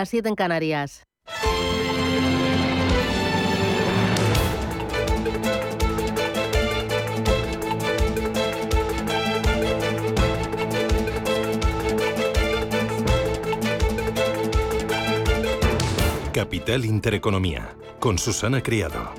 Las 7 en Canarias. Capital Intereconomía, con Susana Criado.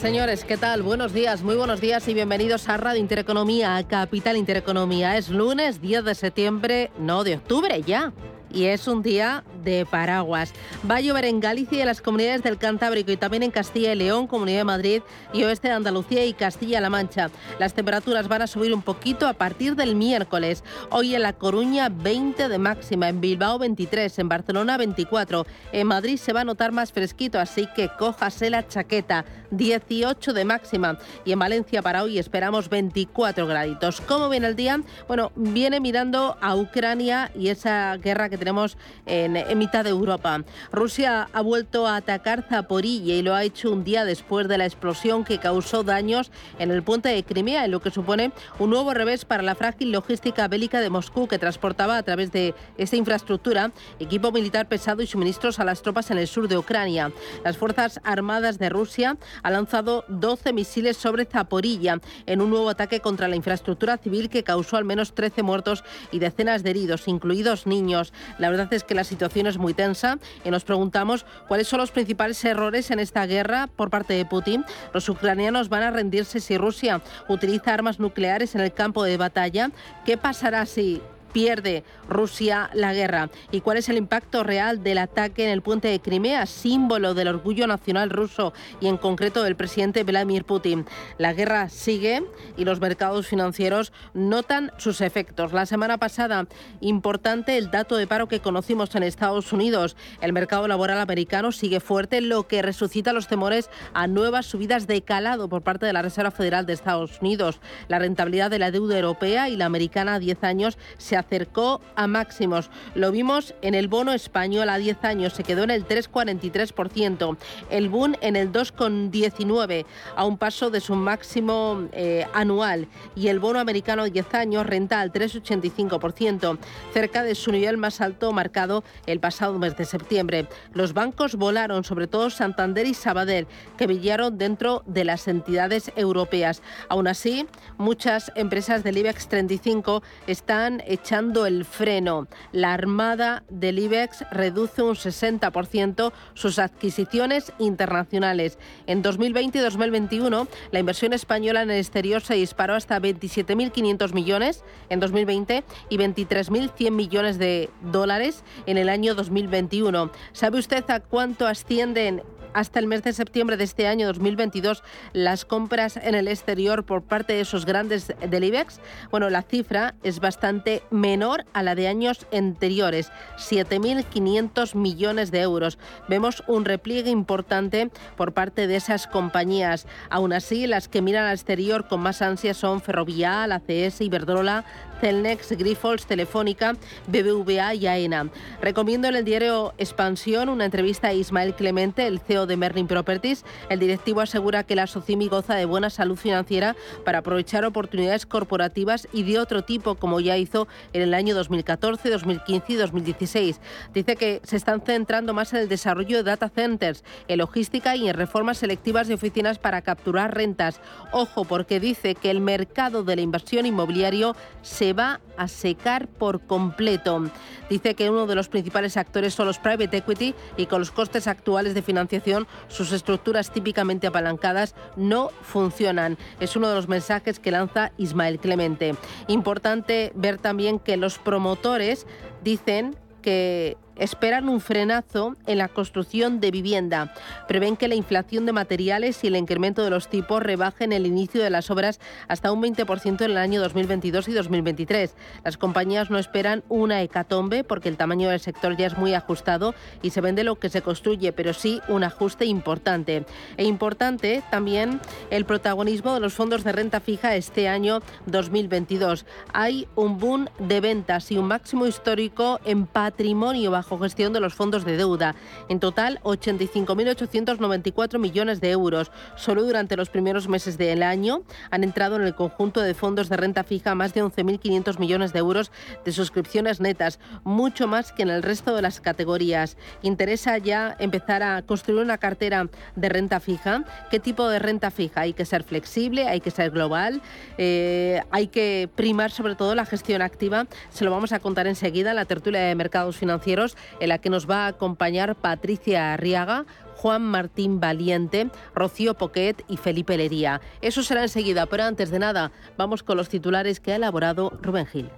Señores, ¿qué tal? Buenos días, muy buenos días y bienvenidos a Radio Intereconomía, a Capital Intereconomía. Es lunes 10 de septiembre, no de octubre ya y es un día de paraguas. Va a llover en Galicia y en las comunidades del Cantábrico y también en Castilla y León, Comunidad de Madrid y oeste de Andalucía y Castilla-La Mancha. Las temperaturas van a subir un poquito a partir del miércoles. Hoy en La Coruña 20 de máxima, en Bilbao 23, en Barcelona 24. En Madrid se va a notar más fresquito, así que cójase la chaqueta. 18 de máxima y en Valencia para hoy esperamos 24 graditos. ¿Cómo viene el día? Bueno, viene mirando a Ucrania y esa guerra que tenemos en, mitad de Europa. Rusia ha vuelto a atacar Zaporilla y lo ha hecho un día después de la explosión que causó daños en el puente de Crimea, en lo que supone un nuevo revés para la frágil logística bélica de Moscú que transportaba a través de esta infraestructura equipo militar pesado y suministros a las tropas en el sur de Ucrania. Las Fuerzas Armadas de Rusia han lanzado 12 misiles sobre Zaporilla en un nuevo ataque contra la infraestructura civil que causó al menos 13 muertos y decenas de heridos, incluidos niños. La verdad es que la situación es muy tensa y nos preguntamos cuáles son los principales errores en esta guerra por parte de Putin. Los ucranianos van a rendirse si Rusia utiliza armas nucleares en el campo de batalla. ¿Qué pasará si pierde Rusia la guerra y cuál es el impacto real del ataque en el puente de Crimea, símbolo del orgullo nacional ruso y en concreto del presidente Vladimir Putin. La guerra sigue y los mercados financieros notan sus efectos. La semana pasada, importante el dato de paro que conocimos en Estados Unidos. El mercado laboral americano sigue fuerte, lo que resucita los temores a nuevas subidas de calado por parte de la Reserva Federal de Estados Unidos. La rentabilidad de la deuda europea y la americana a 10 años se acercó a máximos. Lo vimos en el bono español a 10 años, se quedó en el 3,43%. El boom en el 2,19%, a un paso de su máximo eh, anual. Y el bono americano a 10 años renta al 3,85%, cerca de su nivel más alto marcado el pasado mes de septiembre. Los bancos volaron, sobre todo Santander y Sabadell, que brillaron dentro de las entidades europeas. Aún así, muchas empresas del IBEX 35 están echando el freno. La Armada del IBEX reduce un 60% sus adquisiciones internacionales. En 2020 y 2021, la inversión española en el exterior se disparó hasta 27.500 millones en 2020 y 23.100 millones de dólares en el año 2021. ¿Sabe usted a cuánto ascienden hasta el mes de septiembre de este año 2022 las compras en el exterior por parte de esos grandes del IBEX? Bueno, la cifra es bastante menor a la de años anteriores, 7.500 millones de euros. Vemos un repliegue importante por parte de esas compañías. Aún así, las que miran al exterior con más ansia son Ferrovial, ACS, Iberdrola, Celnex, Grifols, Telefónica, BBVA y AENA. Recomiendo en el diario Expansión una entrevista a Ismael Clemente, el CEO de Merlin Properties. El directivo asegura que la Socimi goza de buena salud financiera para aprovechar oportunidades corporativas y de otro tipo, como ya hizo en el año 2014, 2015 y 2016. Dice que se están centrando más en el desarrollo de data centers, en logística y en reformas selectivas de oficinas para capturar rentas. Ojo, porque dice que el mercado de la inversión inmobiliario se va a secar por completo. Dice que uno de los principales actores son los private equity y con los costes actuales de financiación, sus estructuras típicamente apalancadas no funcionan. Es uno de los mensajes que lanza Ismael Clemente. Importante ver también que los promotores dicen que esperan un frenazo en la construcción de vivienda. Prevén que la inflación de materiales y el incremento de los tipos rebajen el inicio de las obras hasta un 20% en el año 2022 y 2023. Las compañías no esperan una hecatombe porque el tamaño del sector ya es muy ajustado y se vende lo que se construye, pero sí un ajuste importante. E importante también el protagonismo de los fondos de renta fija este año 2022. Hay un boom de ventas y un máximo histórico en patrimonio bajo gestión de los fondos de deuda. En total, 85.894 millones de euros. Solo durante los primeros meses del año han entrado en el conjunto de fondos de renta fija más de 11.500 millones de euros de suscripciones netas, mucho más que en el resto de las categorías. Interesa ya empezar a construir una cartera de renta fija. ¿Qué tipo de renta fija? Hay que ser flexible, hay que ser global, eh, hay que primar sobre todo la gestión activa. Se lo vamos a contar enseguida en la tertulia de mercados financieros en la que nos va a acompañar Patricia Arriaga, Juan Martín Valiente, Rocío Poquet y Felipe Lería. Eso será enseguida, pero antes de nada, vamos con los titulares que ha elaborado Rubén Gil.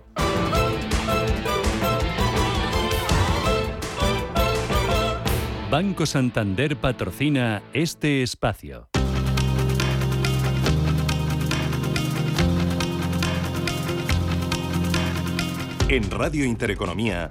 Banco Santander patrocina este espacio. En Radio Intereconomía.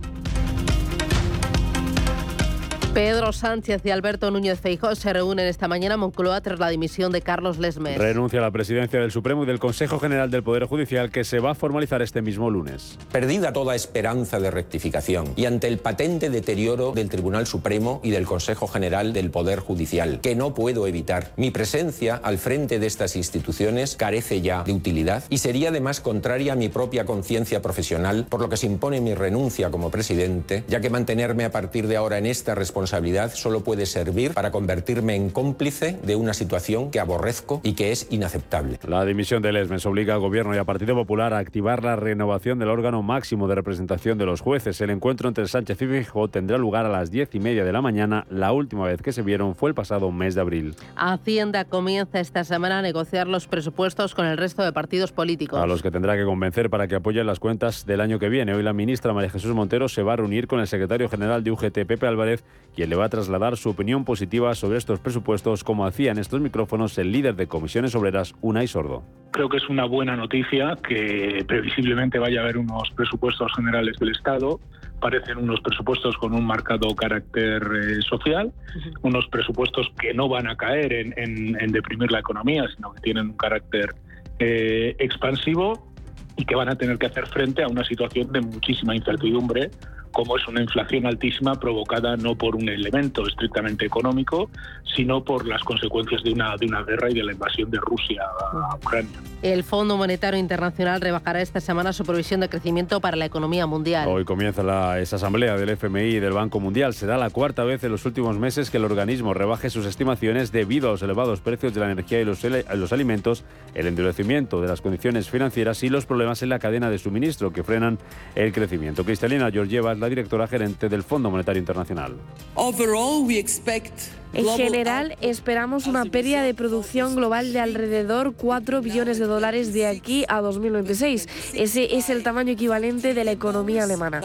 Pedro Sánchez y Alberto Núñez Feijóo se reúnen esta mañana en Moncloa tras la dimisión de Carlos Lesmes. Renuncia a la presidencia del Supremo y del Consejo General del Poder Judicial que se va a formalizar este mismo lunes. Perdida toda esperanza de rectificación y ante el patente deterioro del Tribunal Supremo y del Consejo General del Poder Judicial, que no puedo evitar, mi presencia al frente de estas instituciones carece ya de utilidad y sería además contraria a mi propia conciencia profesional, por lo que se impone mi renuncia como presidente, ya que mantenerme a partir de ahora en esta responsabilidad responsabilidad solo puede servir para convertirme en cómplice de una situación que aborrezco y que es inaceptable. La dimisión de Lesmes obliga al Gobierno y al Partido Popular a activar la renovación del órgano máximo de representación de los jueces. El encuentro entre Sánchez y Feijóo tendrá lugar a las diez y media de la mañana. La última vez que se vieron fue el pasado mes de abril. Hacienda comienza esta semana a negociar los presupuestos con el resto de partidos políticos. A los que tendrá que convencer para que apoyen las cuentas del año que viene. Hoy la ministra María Jesús Montero se va a reunir con el secretario general de UGT, Pepe Álvarez, quien le va a trasladar su opinión positiva sobre estos presupuestos, como hacía en estos micrófonos el líder de comisiones obreras, Unai Sordo. Creo que es una buena noticia que previsiblemente vaya a haber unos presupuestos generales del Estado. Parecen unos presupuestos con un marcado carácter eh, social, unos presupuestos que no van a caer en, deprimir la economía, sino que tienen un carácter eh, expansivo y que van a tener que hacer frente a una situación de muchísima incertidumbre como es una inflación altísima provocada no por un elemento estrictamente económico, sino por las consecuencias de una, de una guerra y de la invasión de Rusia a Ucrania. El Fondo Monetario Internacional rebajará esta semana su provisión de crecimiento para la economía mundial. Hoy comienza la, esa asamblea del FMI y del Banco Mundial. Será la cuarta vez en los últimos meses que el organismo rebaje sus estimaciones debido a los elevados precios de la energía y los, los alimentos, el endurecimiento de las condiciones financieras y los problemas en la cadena de suministro que frenan el crecimiento. Cristalina Georgieva la directora gerente del Fondo Monetario Internacional. En general, esperamos una pérdida de producción global de alrededor 4 billones de dólares de aquí a 2026. Ese es el tamaño equivalente de la economía alemana.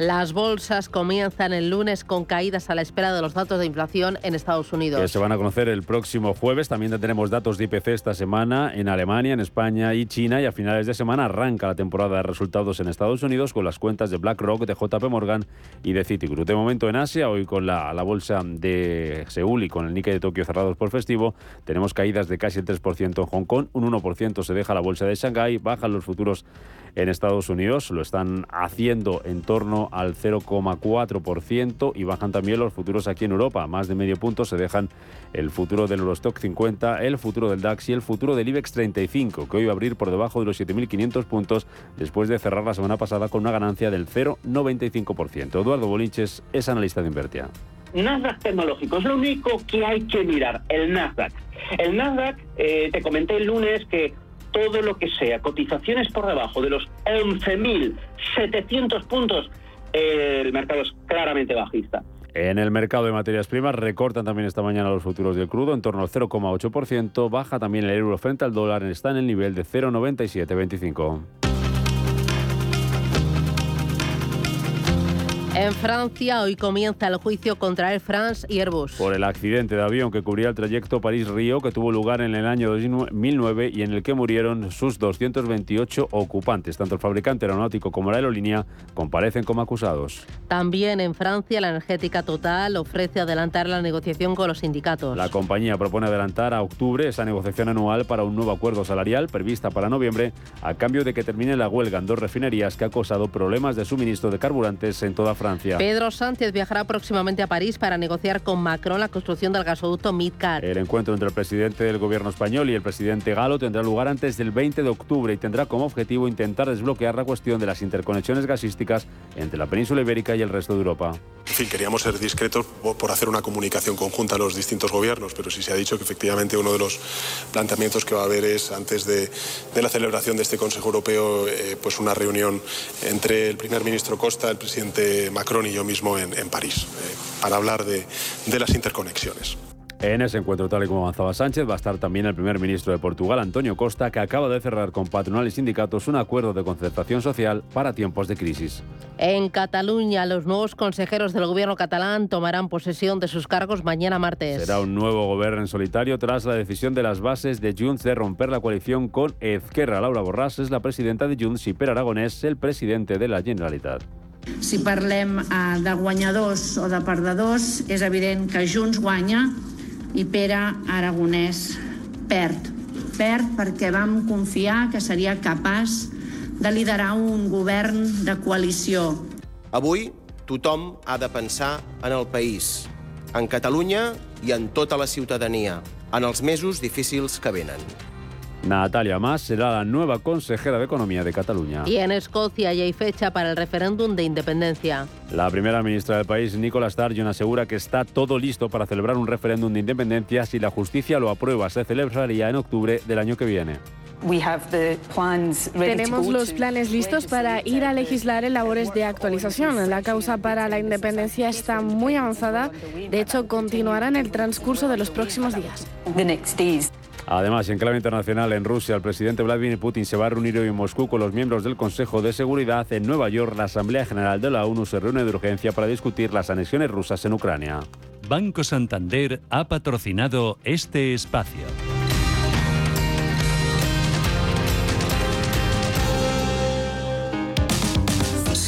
Las bolsas comienzan el lunes con caídas a la espera de los datos de inflación en Estados Unidos. Se van a conocer el próximo jueves. También tendremos datos de IPC esta semana en Alemania, en España y China. Y a finales de semana arranca la temporada de resultados en Estados Unidos con las cuentas de BlackRock, de JP Morgan y de Citigroup. De momento en Asia, hoy con la, la bolsa de Seúl y con el Nikkei de Tokio cerrados por festivo, tenemos caídas de casi el 3% en Hong Kong, un 1% se deja la bolsa de Shanghái, bajan los futuros en Estados Unidos, lo están haciendo en torno al 0,4% y bajan también los futuros aquí en Europa. Más de medio punto se dejan el futuro del Eurostock 50, el futuro del DAX y el futuro del IBEX 35, que hoy va a abrir por debajo de los 7.500 puntos después de cerrar la semana pasada con una ganancia del 0,95%. Eduardo Bolinches es analista de Invertia. Nasdaq tecnológico es lo único que hay que mirar, el Nasdaq. El Nasdaq, eh, te comenté el lunes que todo lo que sea cotizaciones por debajo de los 11.700 puntos el mercado es claramente bajista. En el mercado de materias primas recortan también esta mañana los futuros del crudo en torno al 0,8%, baja también el euro frente al dólar, está en el nivel de 0,9725. En Francia hoy comienza el juicio contra Air France y Airbus. Por el accidente de avión que cubría el trayecto París-Río que tuvo lugar en el año 2009 y en el que murieron sus 228 ocupantes. Tanto el fabricante aeronáutico como la aerolínea comparecen como acusados. También en Francia la energética total ofrece adelantar la negociación con los sindicatos. La compañía propone adelantar a octubre esa negociación anual para un nuevo acuerdo salarial prevista para noviembre a cambio de que termine la huelga en dos refinerías que ha causado problemas de suministro de carburantes en toda Francia. Pedro Sánchez viajará próximamente a París para negociar con Macron la construcción del gasoducto Midcar. El encuentro entre el presidente del gobierno español y el presidente galo tendrá lugar antes del 20 de octubre y tendrá como objetivo intentar desbloquear la cuestión de las interconexiones gasísticas entre la península ibérica y el resto de Europa. En fin, queríamos ser discretos por hacer una comunicación conjunta a los distintos gobiernos, pero sí se ha dicho que efectivamente uno de los planteamientos que va a haber es, antes de, la celebración de este Consejo Europeo, eh, pues una reunión entre el primer ministro Costa, el presidente Macron y yo mismo en, París, eh, para hablar de las interconexiones. En ese encuentro, tal y como avanzaba Sánchez, va a estar también el primer ministro de Portugal, Antonio Costa, que acaba de cerrar con patronal y sindicatos un acuerdo de concertación social para tiempos de crisis. En Cataluña, los nuevos consejeros del gobierno catalán tomarán posesión de sus cargos mañana martes. Será un nuevo gobierno en solitario tras la decisión de las bases de Junts de romper la coalición con Ezquerra. Laura Borràs es la presidenta de Junts y Per Aragonés el presidente de la Generalitat. Si parlem eh, de guanyadors o de perdedors, és evident que Junts guanya i Pere Aragonès perd. Perd perquè vam confiar que seria capaç de liderar un govern de coalició. Avui tothom ha de pensar en el país, en Catalunya i en tota la ciutadania, en els mesos difícils que venen. Natalia Mas será la nueva consejera de Economía de Cataluña. Y en Escocia ya hay fecha para el referéndum de independencia. La primera ministra del país, Nicola Sturgeon, asegura que está todo listo para celebrar un referéndum de independencia si la justicia lo aprueba. Se celebraría en octubre del año que viene. Tenemos los planes listos para ir a legislar en labores de actualización. La causa para la independencia está muy avanzada. De hecho, continuará en el transcurso de los próximos días. Además, en clave internacional, en Rusia, el presidente Vladimir Putin se va a reunir hoy en Moscú con los miembros del Consejo de Seguridad. En Nueva York, la Asamblea General de la ONU se reúne de urgencia para discutir las anexiones rusas en Ucrania. Banco Santander ha patrocinado este espacio.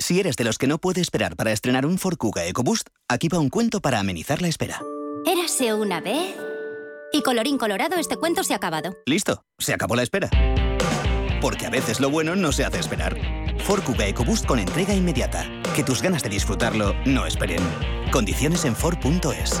Si eres de los que no puede esperar para estrenar un Ford Kuga EcoBoost, aquí va un cuento para amenizar la espera. Érase una vez... Y colorín colorado, este cuento se ha acabado. Listo, se acabó la espera. Porque a veces lo bueno no se hace esperar. Ford Kuga EcoBoost con entrega inmediata. Que tus ganas de disfrutarlo no esperen. Condiciones en Ford.es.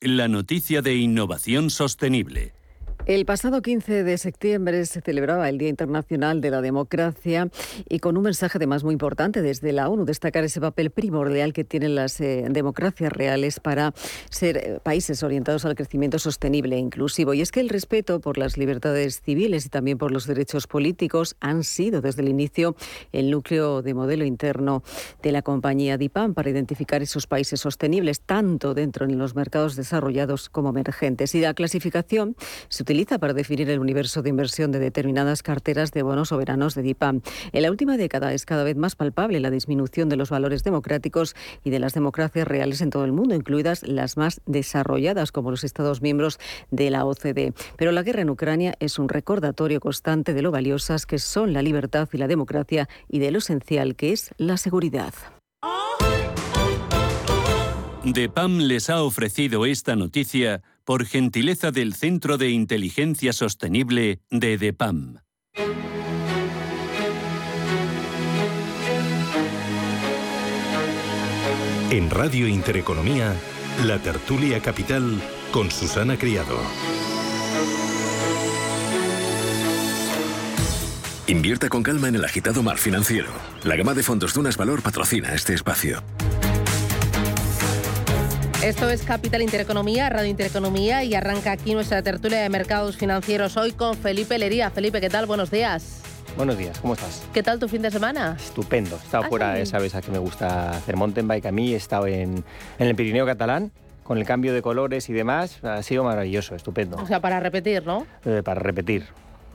la noticia de innovación sostenible. El pasado 15 de septiembre se celebraba el Día Internacional de la Democracia y con un mensaje además muy importante desde la ONU, destacar ese papel primordial que tienen las eh, democracias reales para ser eh, países orientados al crecimiento sostenible e inclusivo. Y es que el respeto por las libertades civiles y también por los derechos políticos han sido desde el inicio el núcleo de modelo interno de la compañía DIPAM para identificar esos países sostenibles, tanto dentro de los mercados desarrollados como emergentes. Y la clasificación se utiliza para definir el universo de inversión de determinadas carteras de bonos soberanos de DIPAM. En la última década es cada vez más palpable la disminución de los valores democráticos y de las democracias reales en todo el mundo, incluidas las más desarrolladas como los Estados miembros de la OCDE. Pero la guerra en Ucrania es un recordatorio constante de lo valiosas que son la libertad y la democracia y de lo esencial que es la seguridad. DEPAM les ha ofrecido esta noticia por gentileza del Centro de Inteligencia Sostenible de DEPAM. En Radio Intereconomía, la tertulia capital con Susana Criado. Invierta con calma en el agitado mar financiero. La gama de fondos Dunas Valor patrocina este espacio. Esto es Capital Intereconomía, Radio Intereconomía y arranca aquí nuestra tertulia de mercados financieros hoy con Felipe Lería. Felipe, ¿qué tal? Buenos días. Buenos días, ¿cómo estás? ¿Qué tal tu fin de semana? Estupendo. He estado Ah, fuera, sí. sabes, a que me gusta hacer mountain bike a mí. He estado en, en el Pirineo catalán con el cambio de colores y demás. Ha sido maravilloso, estupendo. O sea, para repetir, ¿no? Eh, para repetir.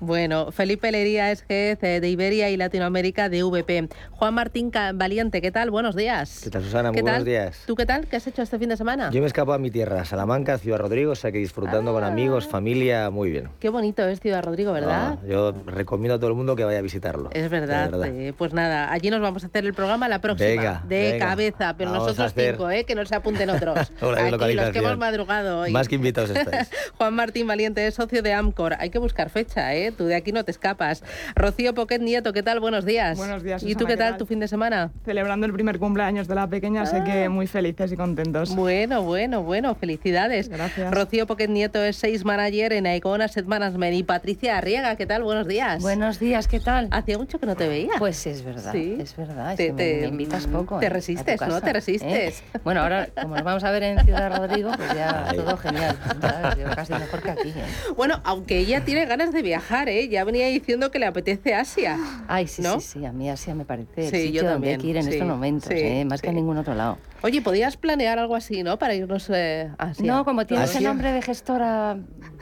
Bueno, Felipe Lería es jefe de Iberia y Latinoamérica de VP. Juan Martín Valiente, ¿qué tal? Buenos días. ¿Qué tal, Susana? Muy ¿Qué buenos tal? días. ¿Tú qué tal? ¿Qué has hecho este fin de semana? Yo me escapo a mi tierra, Salamanca, Ciudad Rodrigo, o sea que disfrutando Ah. con amigos, familia, muy bien. Qué bonito es Ciudad Rodrigo, ¿verdad? Ah, yo recomiendo a todo el mundo que vaya a visitarlo. Es verdad, eh, pues nada, allí nos vamos a hacer el programa la próxima, Venga, de venga. cabeza, pero Vamos nosotros hacer- cinco, eh, que no se apunten otros. Aquí los que hemos madrugado hoy. Más que invitados estáis. Juan Martín Valiente es socio de Amcor. Hay que buscar fecha, ¿eh? Tú de aquí no te escapas. Rocío Poquet Nieto, ¿qué tal? Buenos días. Buenos días, ¿Y Susana, tú qué ¿qué tal, tal? tu fin de semana? Celebrando el primer cumpleaños de la pequeña, así Ah. que muy felices y contentos. Bueno, bueno, bueno, felicidades. Gracias. Rocío Poquet Nieto es Sales Manager en Aegon Asset Management. Y Patricia Arriaga, ¿qué tal? Buenos días. Buenos días, ¿qué tal? Hacía mucho que no te veía. Pues es verdad, Sí. es verdad. Es Te- que te- me, invitas poco. te ¿eh? resistes, ¿no? Te resistes. ¿eh? Bueno, ahora, como nos vamos a ver en Ciudad Rodrigo, pues ya todo genial. ¿sabes? Yo casi mejor que aquí. ¿eh? Bueno, aunque ella tiene ganas de viajar, ¿eh? Ya venía diciendo que le apetece Asia. Ay, sí, ¿no? sí, sí, a mí Asia me parece el Sí, sitio yo donde también, hay que ir en sí, estos momentos, sí, ¿eh? más que en ningún otro lado. Oye, ¿podías planear algo así, no? Para irnos eh, a Asia. No, como tiene ese ¿Asia? nombre de gestora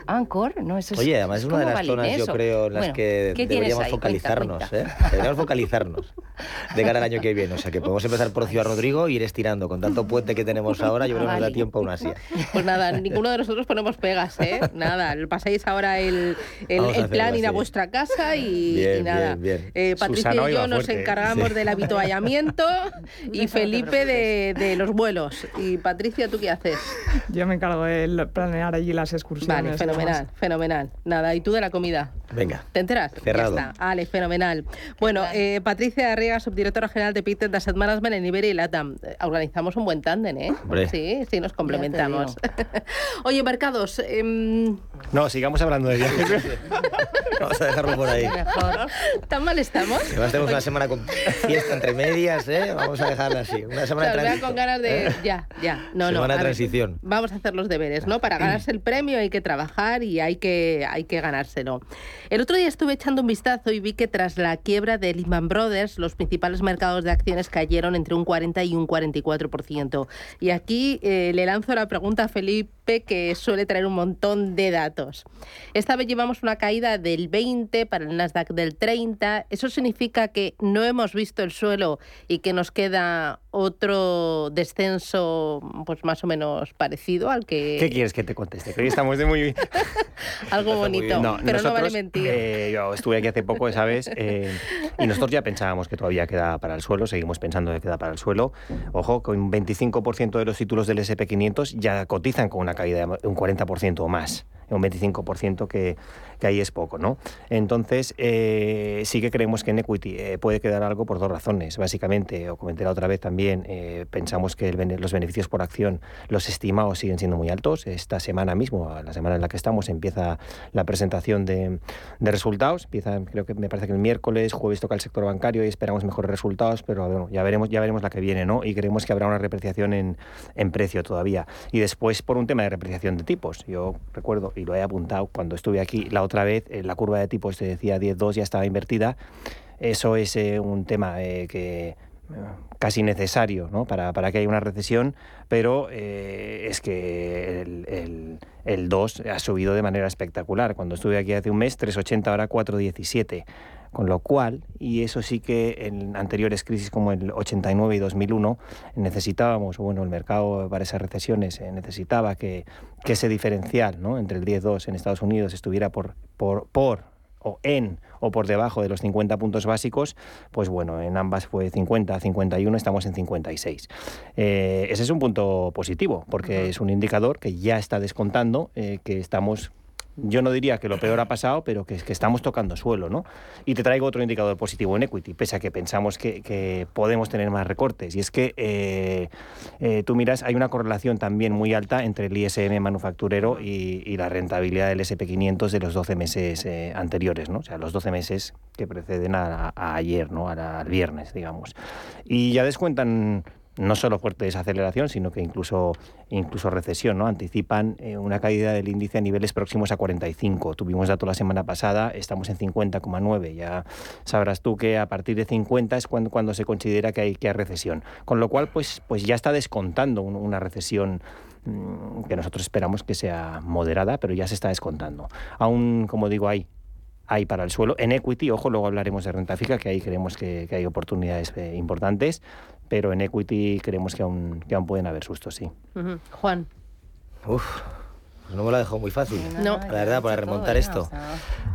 Anchor, ¿no? Eso es, Oye, además es una de ¿cómo las zonas, yo balinés o- creo, en las Bueno, que ¿qué tienes deberíamos ahí? Cuenta, focalizarnos, cuenta. ¿eh? Deberíamos focalizarnos de cara al año que viene. O sea, que podemos empezar por Ciudad Rodrigo y ir estirando. Con tanto puente que tenemos ahora, yo creo que nos da Vale. tiempo a una Asia. Pues nada, ninguno de nosotros ponemos pegas, ¿eh? Nada, pasáis ahora el, el, el hacerlo planning a así. vuestra casa y, Bien, y nada. bien, bien. Eh, Patricia Susana y yo nos fuerte, ¿eh? encargamos Sí. del habituallamiento y Felipe de, de los vuelos. Y Patricia, ¿tú qué haces? Yo me encargo de planear allí las excursiones. Vale, fenomenal, fenomenal. Nada, ¿y tú de la comida? Venga. ¿Te enteras? Cerrado. Ya está. Ale, fenomenal. Bueno, eh, Patricia Arriaga, subdirectora general de Pictet Asset Management en Iberia y LATAM. Eh, Organizamos un buen tándem, ¿eh? Hombre. Sí, sí, nos complementamos. Oye, mercados, em, No, sigamos hablando de viajes. Vamos a dejarlo por ahí. ¿tan mal estamos? Además tenemos una semana con fiesta entre medias, ¿eh? Vamos a dejarla así. Una semana de ganas de... ¿eh? Ya, ya. No, no. Semana de a ver, transición. vamos a hacer los deberes, ¿no? Para ganarse el premio hay que trabajar y hay que, hay que ganárselo. El otro día estuve echando un vistazo y vi que tras la quiebra de Lehman Brothers, los principales mercados de acciones cayeron entre un 40 y un 44%. Y aquí eh, le lanzo la pregunta a Felipe, que suele traer un montón de datos. Esta vez llevamos una caída del 20, para el Nasdaq del 30. ¿Eso significa que no hemos visto el suelo y que nos queda otro descenso pues más o menos parecido al que... ¿Qué quieres que te conteste? Que hoy estamos de muy... Algo bonito, No, pero no vale mentir. eh, yo estuve aquí hace poco, ¿sabes? Eh, y nosotros ya pensábamos que todavía queda para el suelo, seguimos pensando que queda para el suelo. Ojo, con un 25% de los títulos del SP500 ya cotizan con una caída de un 40% o más. Un 25% que, que ahí es poco, ¿no? Entonces, eh, sí que creemos que en equity eh, puede quedar algo por dos razones. Básicamente, o comenté la otra vez también, eh, pensamos que los beneficios por acción, los estimados siguen siendo muy altos. Esta semana mismo, la semana en la que estamos, empieza la presentación de, de resultados. Empieza, creo que me parece que el miércoles, jueves toca el sector bancario y esperamos mejores resultados, pero bueno, ya veremos, ya veremos la que viene, ¿no? Y creemos que habrá una repreciación en, en precio todavía. Y después por un tema de repreciación de tipos. Yo recuerdo, y lo he apuntado cuando estuve aquí la otra vez, eh, la curva de tipos te decía 10-2 ya estaba invertida. Eso es eh, un tema eh, que casi necesario ¿no? para, para que haya una recesión, pero es que el, el, el 2 ha subido de manera espectacular. Cuando estuve aquí hace un mes, 3,80, ahora 4,17. Con lo cual, y eso sí que en anteriores crisis como el 89 y 2001, necesitábamos, bueno, el mercado para esas recesiones eh, necesitaba que, que ese diferencial ¿no? entre el 10-2 en Estados Unidos estuviera por, por, por o en o por debajo de los 50 puntos básicos, pues bueno, en ambas fue 50, 51, estamos en 56. Eh, ese es un punto positivo, porque es un indicador que ya está descontando eh, que estamos yo no diría que lo peor ha pasado, pero que, que estamos tocando suelo, ¿no? Y te traigo otro indicador positivo en equity, pese a que pensamos que, que podemos tener más recortes. Y es que eh, eh, tú miras, hay una correlación también muy alta entre el ISM manufacturero y, y la rentabilidad del SP500 de los 12 meses eh, anteriores, ¿no? O sea, los 12 meses que preceden a, ayer, ¿no? Al viernes, digamos. Y ya descuentan no solo fuerte desaceleración, sino que incluso, incluso recesión, ¿no? Anticipan eh, una caída del índice a niveles próximos a 45. Tuvimos dato la semana pasada, estamos en 50,9. Ya sabrás tú que a partir de 50 es cuando, cuando se considera que hay, que hay recesión. Con lo cual, pues, pues ya está descontando un- una recesión mm, que nosotros esperamos que sea moderada, pero ya se está descontando. Aún, como digo, hay hay para el suelo. En equity, ojo, luego hablaremos de renta fija, que ahí creemos que, que hay oportunidades eh, importantes, pero en equity creemos que aún, que aún pueden haber sustos, sí. Juan. Uf, pues no me lo ha dejado muy fácil. No. La verdad, para remontar esto.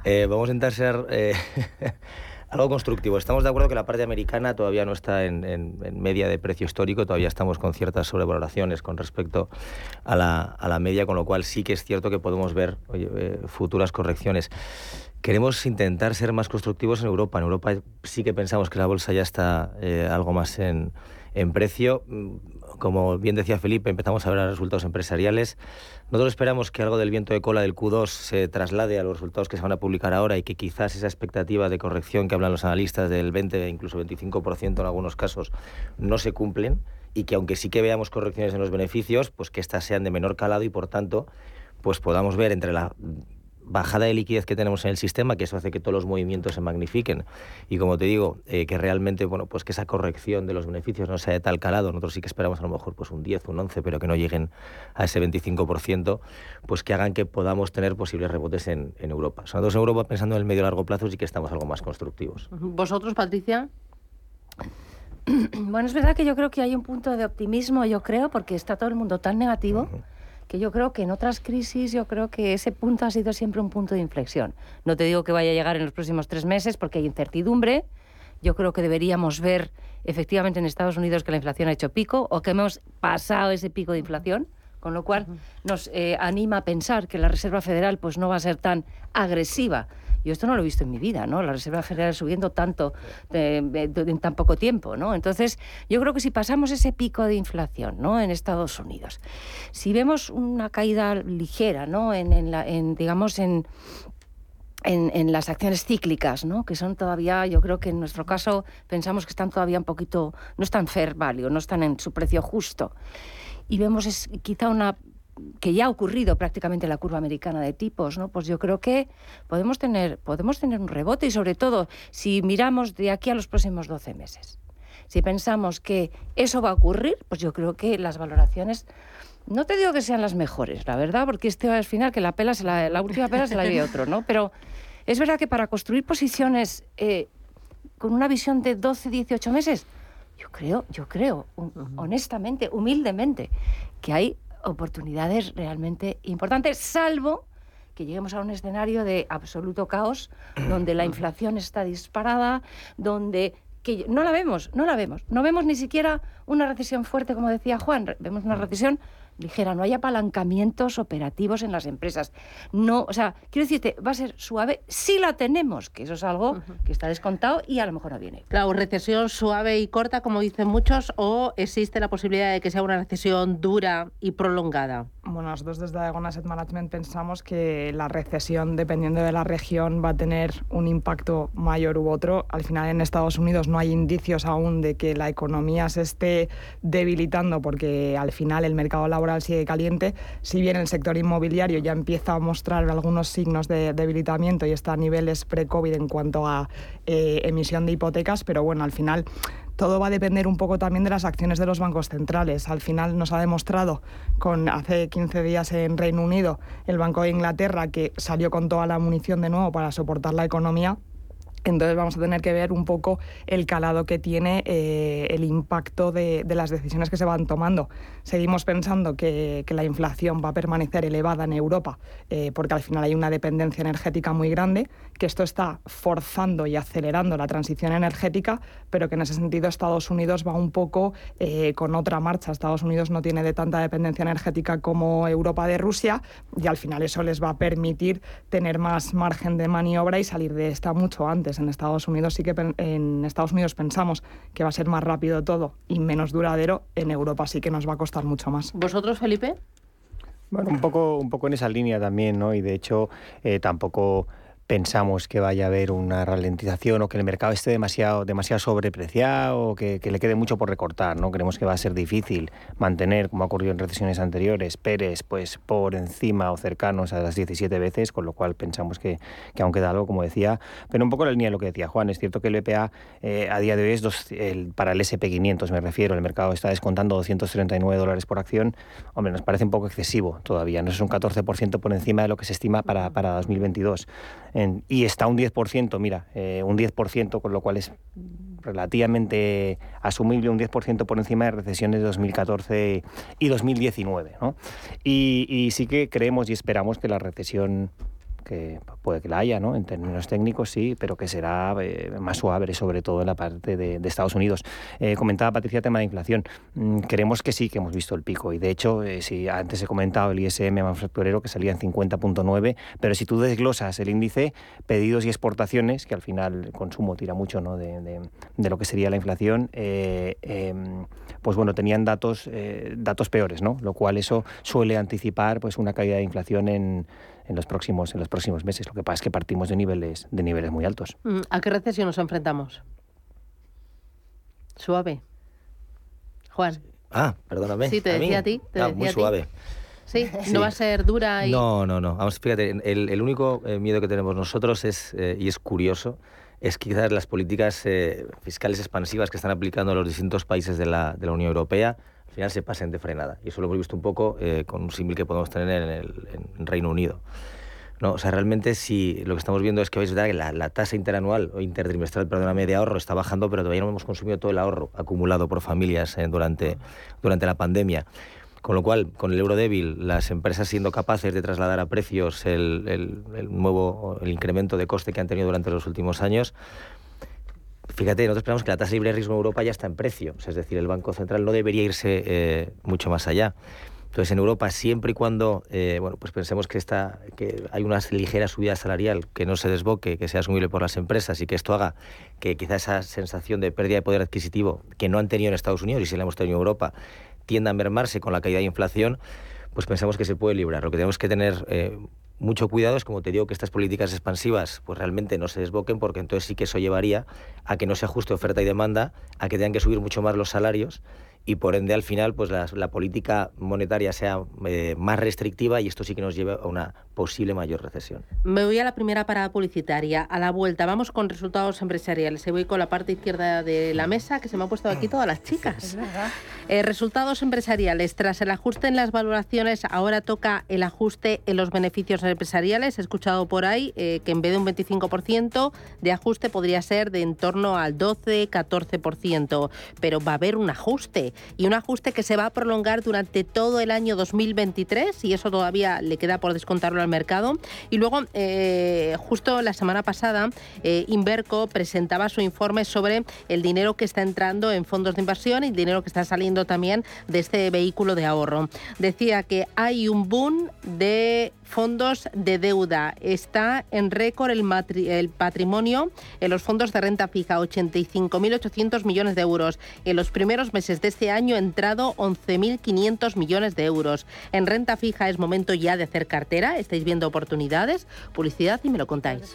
Eh, vamos a intentar ser eh, algo constructivo. Estamos de acuerdo que la parte americana todavía no está en, en- en media de precio histórico, todavía estamos con ciertas sobrevaloraciones con respecto a la, a la media, con lo cual sí que es cierto que podemos ver oye, eh, futuras correcciones. Queremos intentar ser más constructivos en Europa. En Europa sí que pensamos que la bolsa ya está eh, algo más en, precio. Mm, Como bien decía Felipe, empezamos a ver resultados empresariales. Nosotros esperamos que algo del viento de cola del Q2 se traslade a los resultados que se van a publicar ahora y que quizás esa expectativa de corrección que hablan los analistas del 20 e incluso 25% en algunos casos no se cumplen y que aunque sí que veamos correcciones en los beneficios, pues que éstas sean de menor calado y por tanto pues podamos ver entre la bajada de liquidez que tenemos en el sistema, que eso hace que todos los movimientos se magnifiquen. Y como te digo, eh, que realmente, bueno, pues que esa corrección de los beneficios no sea de tal calado, nosotros sí que esperamos a lo mejor pues un 10, un 11, pero que no lleguen a ese 25%, pues que hagan que podamos tener posibles rebotes en, en Europa. Nosotros en Europa, pensando en el medio y largo plazo, sí que estamos algo más constructivos. ¿Vosotros, Patricia? Bueno, es verdad que yo creo que hay un punto de optimismo, yo creo, porque está todo el mundo tan negativo que yo creo que en otras crisis yo creo que ese punto ha sido siempre un punto de inflexión. No te digo que vaya a llegar en los próximos tres meses porque hay incertidumbre. Yo creo que deberíamos ver efectivamente en Estados Unidos que la inflación ha hecho pico o que hemos pasado ese pico de inflación, con lo cual nos eh, anima a pensar que la Reserva Federal pues no va a ser tan agresiva. Yo esto no lo he visto en mi vida, ¿no? La Reserva Federal subiendo tanto eh, en tan poco tiempo, ¿no? Entonces, yo creo que si pasamos ese pico de inflación, ¿no? En Estados Unidos, si vemos una caída ligera, ¿no? En, en la, en, digamos, en, en, en las acciones cíclicas, ¿no? que son todavía, yo creo que en nuestro caso pensamos que están todavía un poquito, no están fair value, no están en su precio justo. Y vemos es quizá una que ya ha ocurrido prácticamente en la curva americana de tipos, ¿no? Pues yo creo que podemos tener, podemos tener un rebote y sobre todo si miramos de aquí a los próximos 12 meses. Si pensamos que eso va a ocurrir, pues yo creo que las valoraciones no te digo que sean las mejores, la verdad, porque este al final que la pela se la, la última pela se la lleve otro, ¿no? Pero Es verdad que para construir posiciones eh, con una visión de 12, 18 meses, yo creo, yo creo, honestamente, humildemente, que hay oportunidades realmente importantes, salvo que lleguemos a un escenario de absoluto caos, donde la inflación está disparada, donde que no la vemos, no la vemos. No vemos ni siquiera una recesión fuerte, como decía Juan, vemos una recesión ligera, no hay apalancamientos operativos en las empresas. No, o sea, quiero decirte, va a ser suave si la tenemos, que eso es algo que está descontado y a lo mejor no viene. Claro, recesión suave y corta, como dicen muchos, o existe la posibilidad de que sea una recesión dura y prolongada. Bueno, nosotros desde Aegon Asset Management pensamos que la recesión, dependiendo de la región, va a tener un impacto mayor u otro. Al final, en Estados Unidos no hay indicios aún de que la economía se esté debilitando porque al final el mercado laboral sigue caliente, si bien el sector inmobiliario ya empieza a mostrar algunos signos de debilitamiento y está a niveles pre-COVID en cuanto a eh, emisión de hipotecas, pero bueno, al final todo va a depender un poco también de las acciones de los bancos centrales. Al final nos ha demostrado con hace 15 días en Reino Unido el Banco de Inglaterra que salió con toda la munición de nuevo para soportar la economía entonces vamos a tener que ver un poco el calado que tiene eh, el impacto de, las decisiones que se van tomando. Seguimos pensando que, la inflación va a permanecer elevada en Europa eh, porque al final hay una dependencia energética muy grande, que esto está forzando y acelerando la transición energética, pero que en ese sentido Estados Unidos va un poco eh, con otra marcha. Estados Unidos no tiene de tanta dependencia energética como Europa de Rusia y al final eso les va a permitir tener más margen de maniobra y salir de esta mucho antes. En Estados Unidos sí que en Estados Unidos pensamos que va a ser más rápido todo y menos duradero. En Europa sí que nos va a costar mucho más. ¿Vosotros, Felipe? Bueno, un poco, un poco en esa línea también, ¿no? Y de hecho, eh, tampoco pensamos que vaya a haber una ralentización o que el mercado esté demasiado, demasiado sobrepreciado o que, le quede mucho por recortar. ¿no? Creemos que va a ser difícil mantener, como ha ocurrido en recesiones anteriores, Pérez pues, por encima o cercanos a las 17 veces, con lo cual pensamos que, que aún queda algo, como decía. Pero un poco la línea de lo que decía Juan. Es cierto que el BPA eh, a día de hoy es dos, el, para el SP500, me refiero. El mercado está descontando 239 dólares por acción. Hombre, nos parece un poco excesivo todavía. No es un 14% por encima de lo que se estima para, para 2022 y está un 10%, mira, eh, un 10%, con lo cual es relativamente asumible, un 10% por encima de recesiones de 2014 y 2019. ¿no? Y, y sí que creemos y esperamos que la recesión que puede que la haya, ¿no? En términos técnicos sí, pero que será eh, más suave, sobre todo en la parte de, Estados Unidos. Eh, comentaba Patricia tema de inflación. Mm, creemos que sí, que hemos visto el pico. Y de hecho, eh, si antes he comentado el ISM manufacturero que salía en 50.9, pero si tú desglosas el índice, pedidos y exportaciones, que al final el consumo tira mucho ¿no? de, de, lo que sería la inflación, em, pues bueno, tenían datos, datos peores, ¿no? Lo cual eso suele anticipar pues una caída de inflación en en los próximos, en los próximos meses. Lo que pasa es que partimos de niveles, de niveles muy altos. Mm, ¿A qué recesión nos enfrentamos? Suave. Juan. Ah, perdóname. Sí, te decía a, ti. Ah, muy suave. ¿Sí? no va a ser dura y... No, no, no. Vamos, fíjate, el, único eh, miedo que tenemos nosotros es, eh, y es curioso, es quizás las políticas eh, fiscales expansivas que están aplicando los distintos países de la, de la Unión Europea final se pasen de frenada. Y eso lo hemos visto un poco eh, con un símil que podemos tener en el Reino Unido. ¿no? O sea, realmente si lo que estamos viendo es que veis que la, la, tasa interanual o intertrimestral, perdóname, de ahorro está bajando, pero todavía no hemos consumido todo el ahorro acumulado por familias eh, durante, durante la pandemia. Con lo cual, con el euro débil, las empresas siendo capaces de trasladar a precios el, el, el nuevo el incremento de coste que han tenido durante los últimos años, Fíjate, nosotros pensamos que la tasa libre de riesgo en Europa ya está en precio, es decir, el Banco Central no debería irse eh, mucho más allá. Entonces, en Europa, siempre y cuando eh, bueno, pues pensemos que, está, que hay una ligera subida salarial que no se desboque, que sea asumible por las empresas y que esto haga que quizá esa sensación de pérdida de poder adquisitivo que no han tenido en Estados Unidos y si la hemos tenido en Europa tienda a mermarse con la caída de inflación, pues pensamos que se puede librar. Lo que tenemos que tener eh, mucho cuidado es, como te digo, que estas políticas expansivas pues realmente no se desboquen, porque entonces sí que eso llevaría a que no se ajuste oferta y demanda, a que tengan que subir mucho más los salarios y por ende al final pues la, la política monetaria sea eh, más restrictiva y esto sí que nos lleva a una posible mayor recesión. Me voy a la primera parada publicitaria. A la vuelta vamos con resultados empresariales. Y voy con la parte izquierda de la mesa, que se me han puesto aquí todas las chicas. Eh, resultados empresariales. Tras el ajuste en las valoraciones, ahora toca el ajuste en los beneficios empresariales. He escuchado por ahí eh, que en vez de un 25% de ajuste podría ser de en torno al 12-14%. Pero va a haber un ajuste. Y un ajuste que se va a prolongar durante todo el año 2023. Y eso todavía le queda por descontarlo mercado. Y luego, eh, justo la semana pasada, eh, Inverco presentaba su informe sobre el dinero que está entrando en fondos de inversión y el dinero que está saliendo también de este vehículo de ahorro. Decía que hay un boom de fondos de deuda. Está en récord el, patrimonio en los fondos de renta fija, 85.800 millones de euros. En los primeros meses de este año ha entrado 11.500 millones de euros. En renta fija es momento ya de hacer cartera. Estáis viendo oportunidades, publicidad y me lo contáis.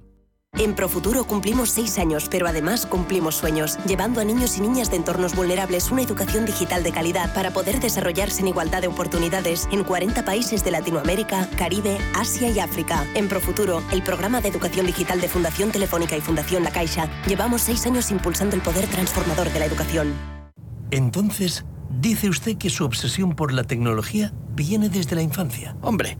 En Profuturo cumplimos seis años, pero además cumplimos sueños, llevando a niños y niñas de entornos vulnerables una educación digital de calidad para poder desarrollarse en igualdad de oportunidades en 40 países de Latinoamérica, Caribe, Asia y África. En Profuturo, el programa de educación digital de Fundación Telefónica y Fundación La Caixa, llevamos seis años impulsando el poder transformador de la educación. Entonces, dice usted que su obsesión por la tecnología viene desde la infancia. Hombre,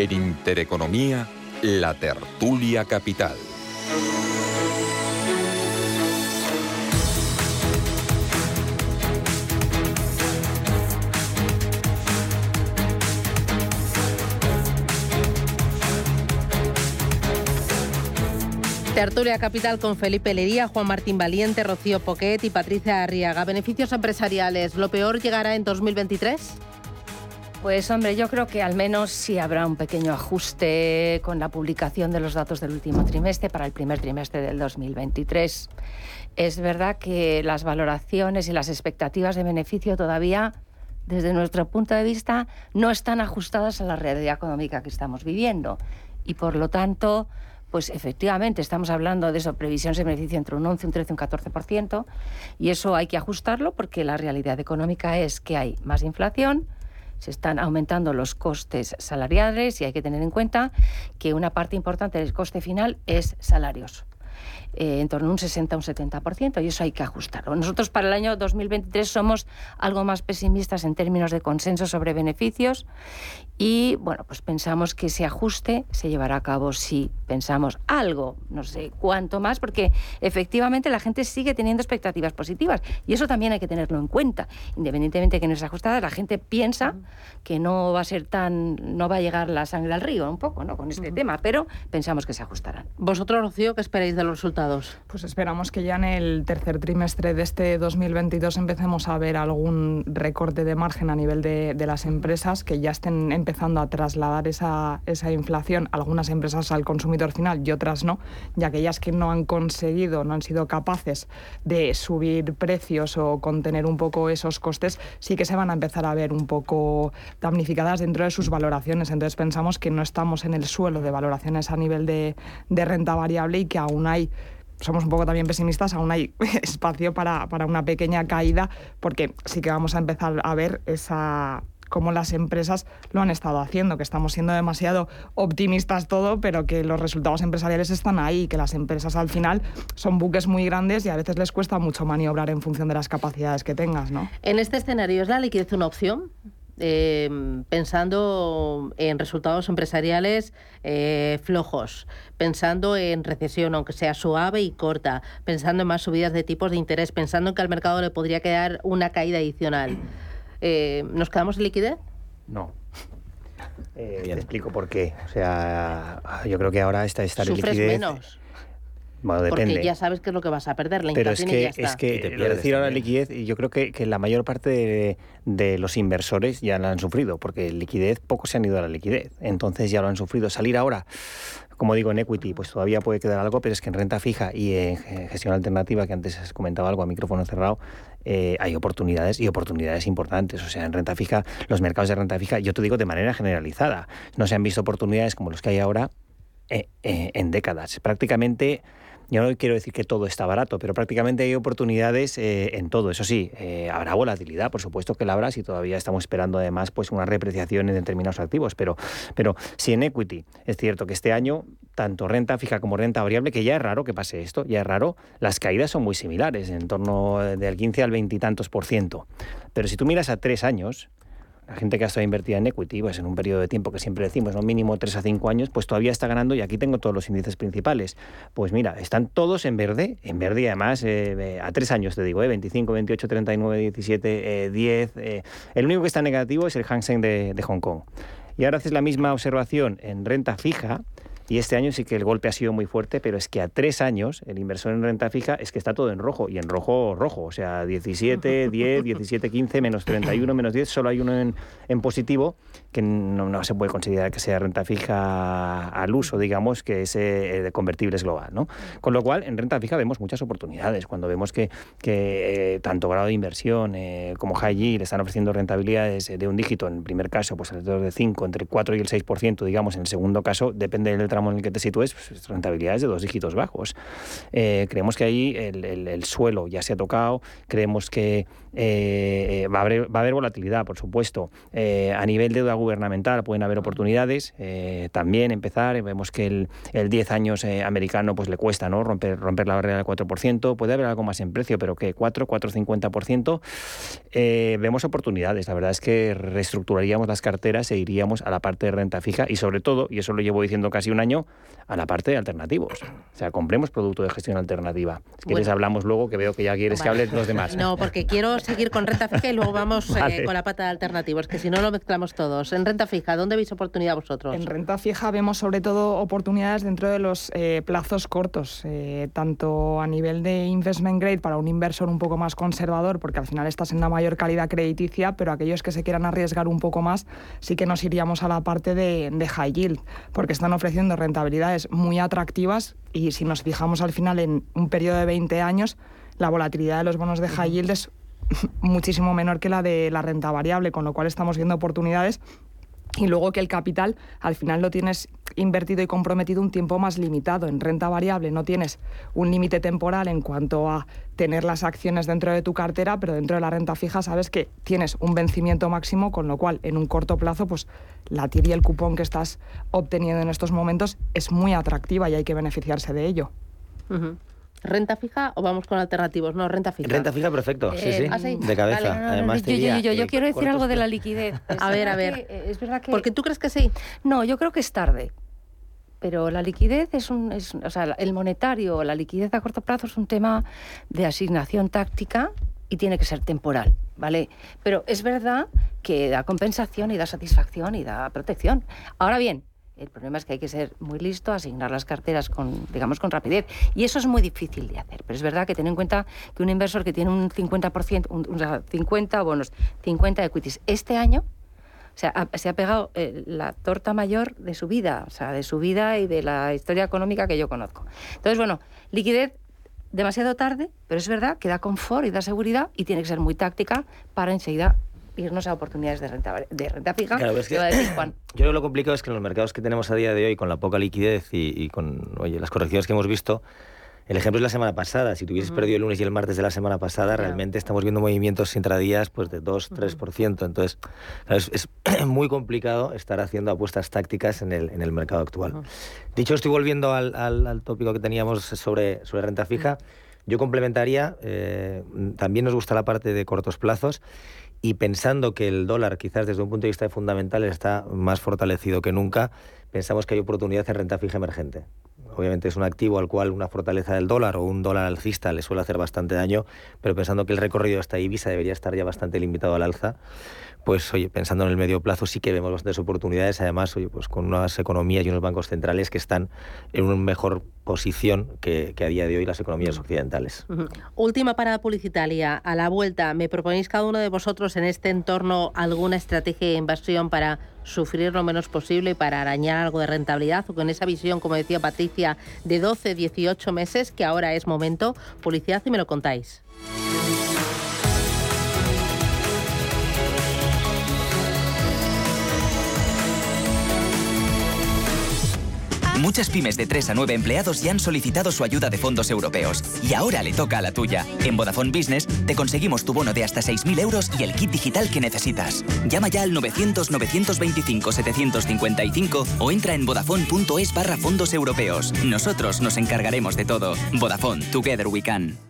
En Intereconomía, la tertulia capital. Tertulia Capital con Felipe Lería, Juan Martín Valiente, Rocío Poquet y Patricia Arriaga. Beneficios empresariales, ¿lo peor llegará en 2023? Pues hombre, yo creo que al menos sí habrá un pequeño ajuste con la publicación de los datos del último trimestre para el primer trimestre del 2023. Es verdad que las valoraciones y las expectativas de beneficio todavía, desde nuestro punto de vista, no están ajustadas a la realidad económica que estamos viviendo. Y por lo tanto, pues efectivamente estamos hablando de eso, previsiones de beneficio entre un 11, un 13, un 14%, y eso hay que ajustarlo porque la realidad económica es que hay más inflación, se están aumentando los costes salariales y hay que tener en cuenta que una parte importante del coste final es salarios. Eh, en torno a un 60 un 70%, y eso hay que ajustarlo. Nosotros para el año 2023 somos algo más pesimistas en términos de consenso sobre beneficios y, bueno, pues pensamos que ese ajuste se llevará a cabo si pensamos algo, no sé cuánto más, porque efectivamente la gente sigue teniendo expectativas positivas y eso también hay que tenerlo en cuenta. Independientemente de que no es ajustada, la gente piensa que no va a ser tan, no va a llegar la sangre al río un poco, ¿no? Con este tema, pero pensamos que se ajustarán. ¿Vosotros, Rocío, qué esperáis de los resultados? Pues esperamos que ya en el tercer trimestre de este 2022 empecemos a ver algún recorte de margen a nivel de, las empresas que ya estén empezando a trasladar esa, esa inflación, algunas empresas al consumidor y otras no, ya aquellas que no han conseguido, no han sido capaces de subir precios o contener un poco esos costes, sí que se van a empezar a ver un poco damnificadas dentro de sus valoraciones. Entonces pensamos que no estamos en el suelo de valoraciones a nivel de, de renta variable y que aún hay somos un poco también pesimistas, aún hay espacio para, para, una pequeña caída, porque sí que vamos a empezar a ver esa cómo las empresas lo han estado haciendo, que estamos siendo demasiado optimistas todo, pero que los resultados empresariales están ahí, que las empresas al final son buques muy grandes y a veces les cuesta mucho maniobrar en función de las capacidades que tengas, ¿no? En este escenario, ¿es la liquidez una opción? Em, pensando en resultados empresariales eh, flojos, pensando en recesión, aunque sea suave y corta, pensando en más subidas de tipos de interés, pensando en que al mercado le podría quedar una caída adicional. Eh, ¿Nos quedamos en liquidez? No. Eh, te explico por qué. O sea, yo creo que ahora esta, esta ¿Sufres liquidez... menos? Bueno, depende. Porque ya sabes qué es lo que vas a perder, la Pero es que, y ya está. es que decir ahora liquidez, y yo creo que, que la mayor parte de, los inversores ya la han sufrido, porque liquidez, pocos se han ido a la liquidez, entonces ya lo han sufrido. Salir ahora, como digo, en equity, pues todavía puede quedar algo, pero es que en renta fija y en gestión alternativa, que antes has comentado algo a micrófono cerrado, eh, hay oportunidades y oportunidades importantes. O sea, en renta fija, los mercados de renta fija, yo te digo de manera generalizada, no se han visto oportunidades como los que hay ahora eh, eh, en décadas. Prácticamente yo no quiero decir que todo está barato, pero prácticamente hay oportunidades eh, en todo. Eso sí, eh, habrá volatilidad, por supuesto que la habrá, si todavía estamos esperando además pues una repreciación en determinados activos. Pero, pero si en equity es cierto que este año, tanto renta fija como renta variable, que ya es raro que pase esto, ya es raro, las caídas son muy similares, en torno del 15 al 20 y tantos por ciento. Pero si tú miras a tres años, la gente que ha estado invertida en equity, pues en un periodo de tiempo que siempre decimos, ¿no? mínimo 3 a 5 años, pues todavía está ganando y aquí tengo todos los índices principales. Pues mira, están todos en verde, en verde y además eh, a 3 años te digo, ¿eh? 25, 28, 39, 17, 10. el único que está negativo es el Hang Seng de Hong Kong. Y ahora haces la misma observación en renta fija, y este año sí que el golpe ha sido muy fuerte, pero es que a tres años el inversor en renta fija es que está todo en rojo, y en rojo, rojo. O sea, 17, 10, 17, 15, menos 31, menos 10, solo hay uno en, en positivo, que no, se puede considerar que sea renta fija al uso, digamos, que es eh, de convertibles global. ¿no? Con lo cual, en renta fija vemos muchas oportunidades. Cuando vemos que, que eh, tanto grado de inversión eh, como high yield están ofreciendo rentabilidades de un dígito, en el primer caso, pues alrededor de 5, entre 4 y el 6%, digamos, en el segundo caso, depende del tramo en el que te sitúes, pues, rentabilidades de dos dígitos bajos. Eh, creemos que ahí el, suelo ya se ha tocado, creemos que eh, va, a haber, va, a haber, volatilidad, por supuesto. Eh, a nivel de deuda gubernamental pueden haber oportunidades. también empezar, vemos que el, el 10 años americano pues le cuesta ¿no? romper, romper la barrera del 4%. Puede haber algo más en precio, pero que 4, 4,50%. vemos oportunidades. La verdad es que reestructuraríamos las carteras e iríamos a la parte de renta fija y sobre todo, y eso lo llevo diciendo casi un año, a la parte de alternativos. O sea, compremos producto de gestión alternativa. Si quieres hablamos luego, que veo que ya quieres que hablen los demás. No, porque quiero seguir con renta fija y luego vamos eh, con la pata de alternativos, que si no lo mezclamos todos. En renta fija, ¿dónde veis oportunidad vosotros? En renta fija vemos sobre todo oportunidades dentro de los eh, plazos cortos, eh, tanto a nivel de investment grade para un inversor un poco más conservador, porque al final estás en una mayor calidad crediticia, pero aquellos que se quieran arriesgar un poco más, sí que nos iríamos a la parte de, de high yield, porque están ofreciendo rentabilidades muy atractivas y si nos fijamos al final en un periodo de 20 años, la volatilidad de los bonos de high yield es muchísimo menor que la de la renta variable, con lo cual estamos viendo oportunidades y luego que el capital al final lo tienes invertido y comprometido un tiempo más limitado. En renta variable no tienes un límite temporal en cuanto a tener las acciones dentro de tu cartera, pero dentro de la renta fija sabes que tienes un vencimiento máximo, con lo cual en un corto plazo pues la TIR y el cupón que estás obteniendo en estos momentos es muy atractiva y hay que beneficiarse de ello. ¿Renta fija o vamos con alternativos? No, renta fija. Renta fija, perfecto. sí, sí. Eh, de cabeza. Además, yo, yo, yo, quiero decir algo de la liquidez. a ver, a ver. es verdad que... ¿Por qué tú crees que sí? No, yo creo que es tarde. Pero la liquidez es un. o sea, el monetario, la liquidez a corto plazo es un tema de asignación táctica y tiene que ser temporal, ¿vale? Pero es verdad que da compensación y da satisfacción y da protección. Ahora bien, El problema es que hay que ser muy listo, asignar las carteras con, digamos, con rapidez. Y eso es muy difícil de hacer. Pero es verdad que ten en cuenta que un inversor que tiene un 50%, un, o sea, 50 bonos, 50 equities, este año o sea, se ha pegado eh, la torta mayor de su vida, o sea, de su vida y de la historia económica que yo conozco. Entonces, bueno, liquidez demasiado tarde, pero es verdad que da confort y da seguridad y tiene que ser muy táctica para enseguida irnos a oportunidades de renta, de renta fija. Claro, es que, a decir Juan. Yo creo que lo complicado es que en los mercados que tenemos a día de hoy, con la poca liquidez y, y con oye, las correcciones que hemos visto, el ejemplo es la semana pasada. Si tuvieses perdido el lunes y el martes de la semana pasada, realmente estamos viendo movimientos intradías pues, de 2-3%. Entonces, claro, es, es, muy complicado estar haciendo apuestas tácticas en el, en el mercado actual. Dicho, estoy volviendo al, al, al, tópico que teníamos sobre, sobre renta fija. Yo complementaría, eh, también nos gusta la parte de cortos plazos y pensando que el dólar quizás desde un punto de vista de fundamentales está más fortalecido que nunca, pensamos que hay oportunidad en renta fija emergente. Obviamente es un activo al cual una fortaleza del dólar o un dólar alcista le suele hacer bastante daño, pero pensando que el recorrido hasta Ibiza debería estar ya bastante limitado al alza, pues oye, pensando en el medio plazo sí que vemos bastantes oportunidades, además, oye, pues con unas economías y unos bancos centrales que están en una mejor posición que, que a día de hoy las economías occidentales. Uh -huh. Última parada publicitaria. A la vuelta, ¿me proponéis cada uno de vosotros en este entorno alguna estrategia de inversión para sufrir lo menos posible y para arañar algo de rentabilidad o con esa visión, como decía Patricia, de 12, 18 meses, que ahora es momento? Publicidad y me lo contáis. Muchas pymes de 3 a 9 empleados ya han solicitado su ayuda de fondos europeos. Y ahora le toca a la tuya. En Vodafone Business te conseguimos tu bono de hasta 6.000 euros y el kit digital que necesitas. Llama ya al 900-925-755 o entra en vodafone.es barra fondos europeos. Nosotros nos encargaremos de todo. Vodafone, Together We Can.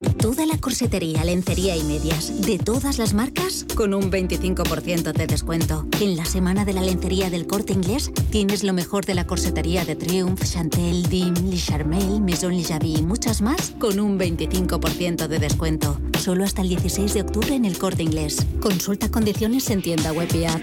Toda la corsetería, lencería y medias, de todas las marcas, con un 25% de descuento. En la semana de la lencería del corte inglés, tienes lo mejor de la corsetería de Triumph, Chantel, Dim, Le Charmel, Maison Le Javi y muchas más, con un 25% de descuento. Solo hasta el 16 de octubre en el corte inglés. Consulta condiciones en tienda web y app.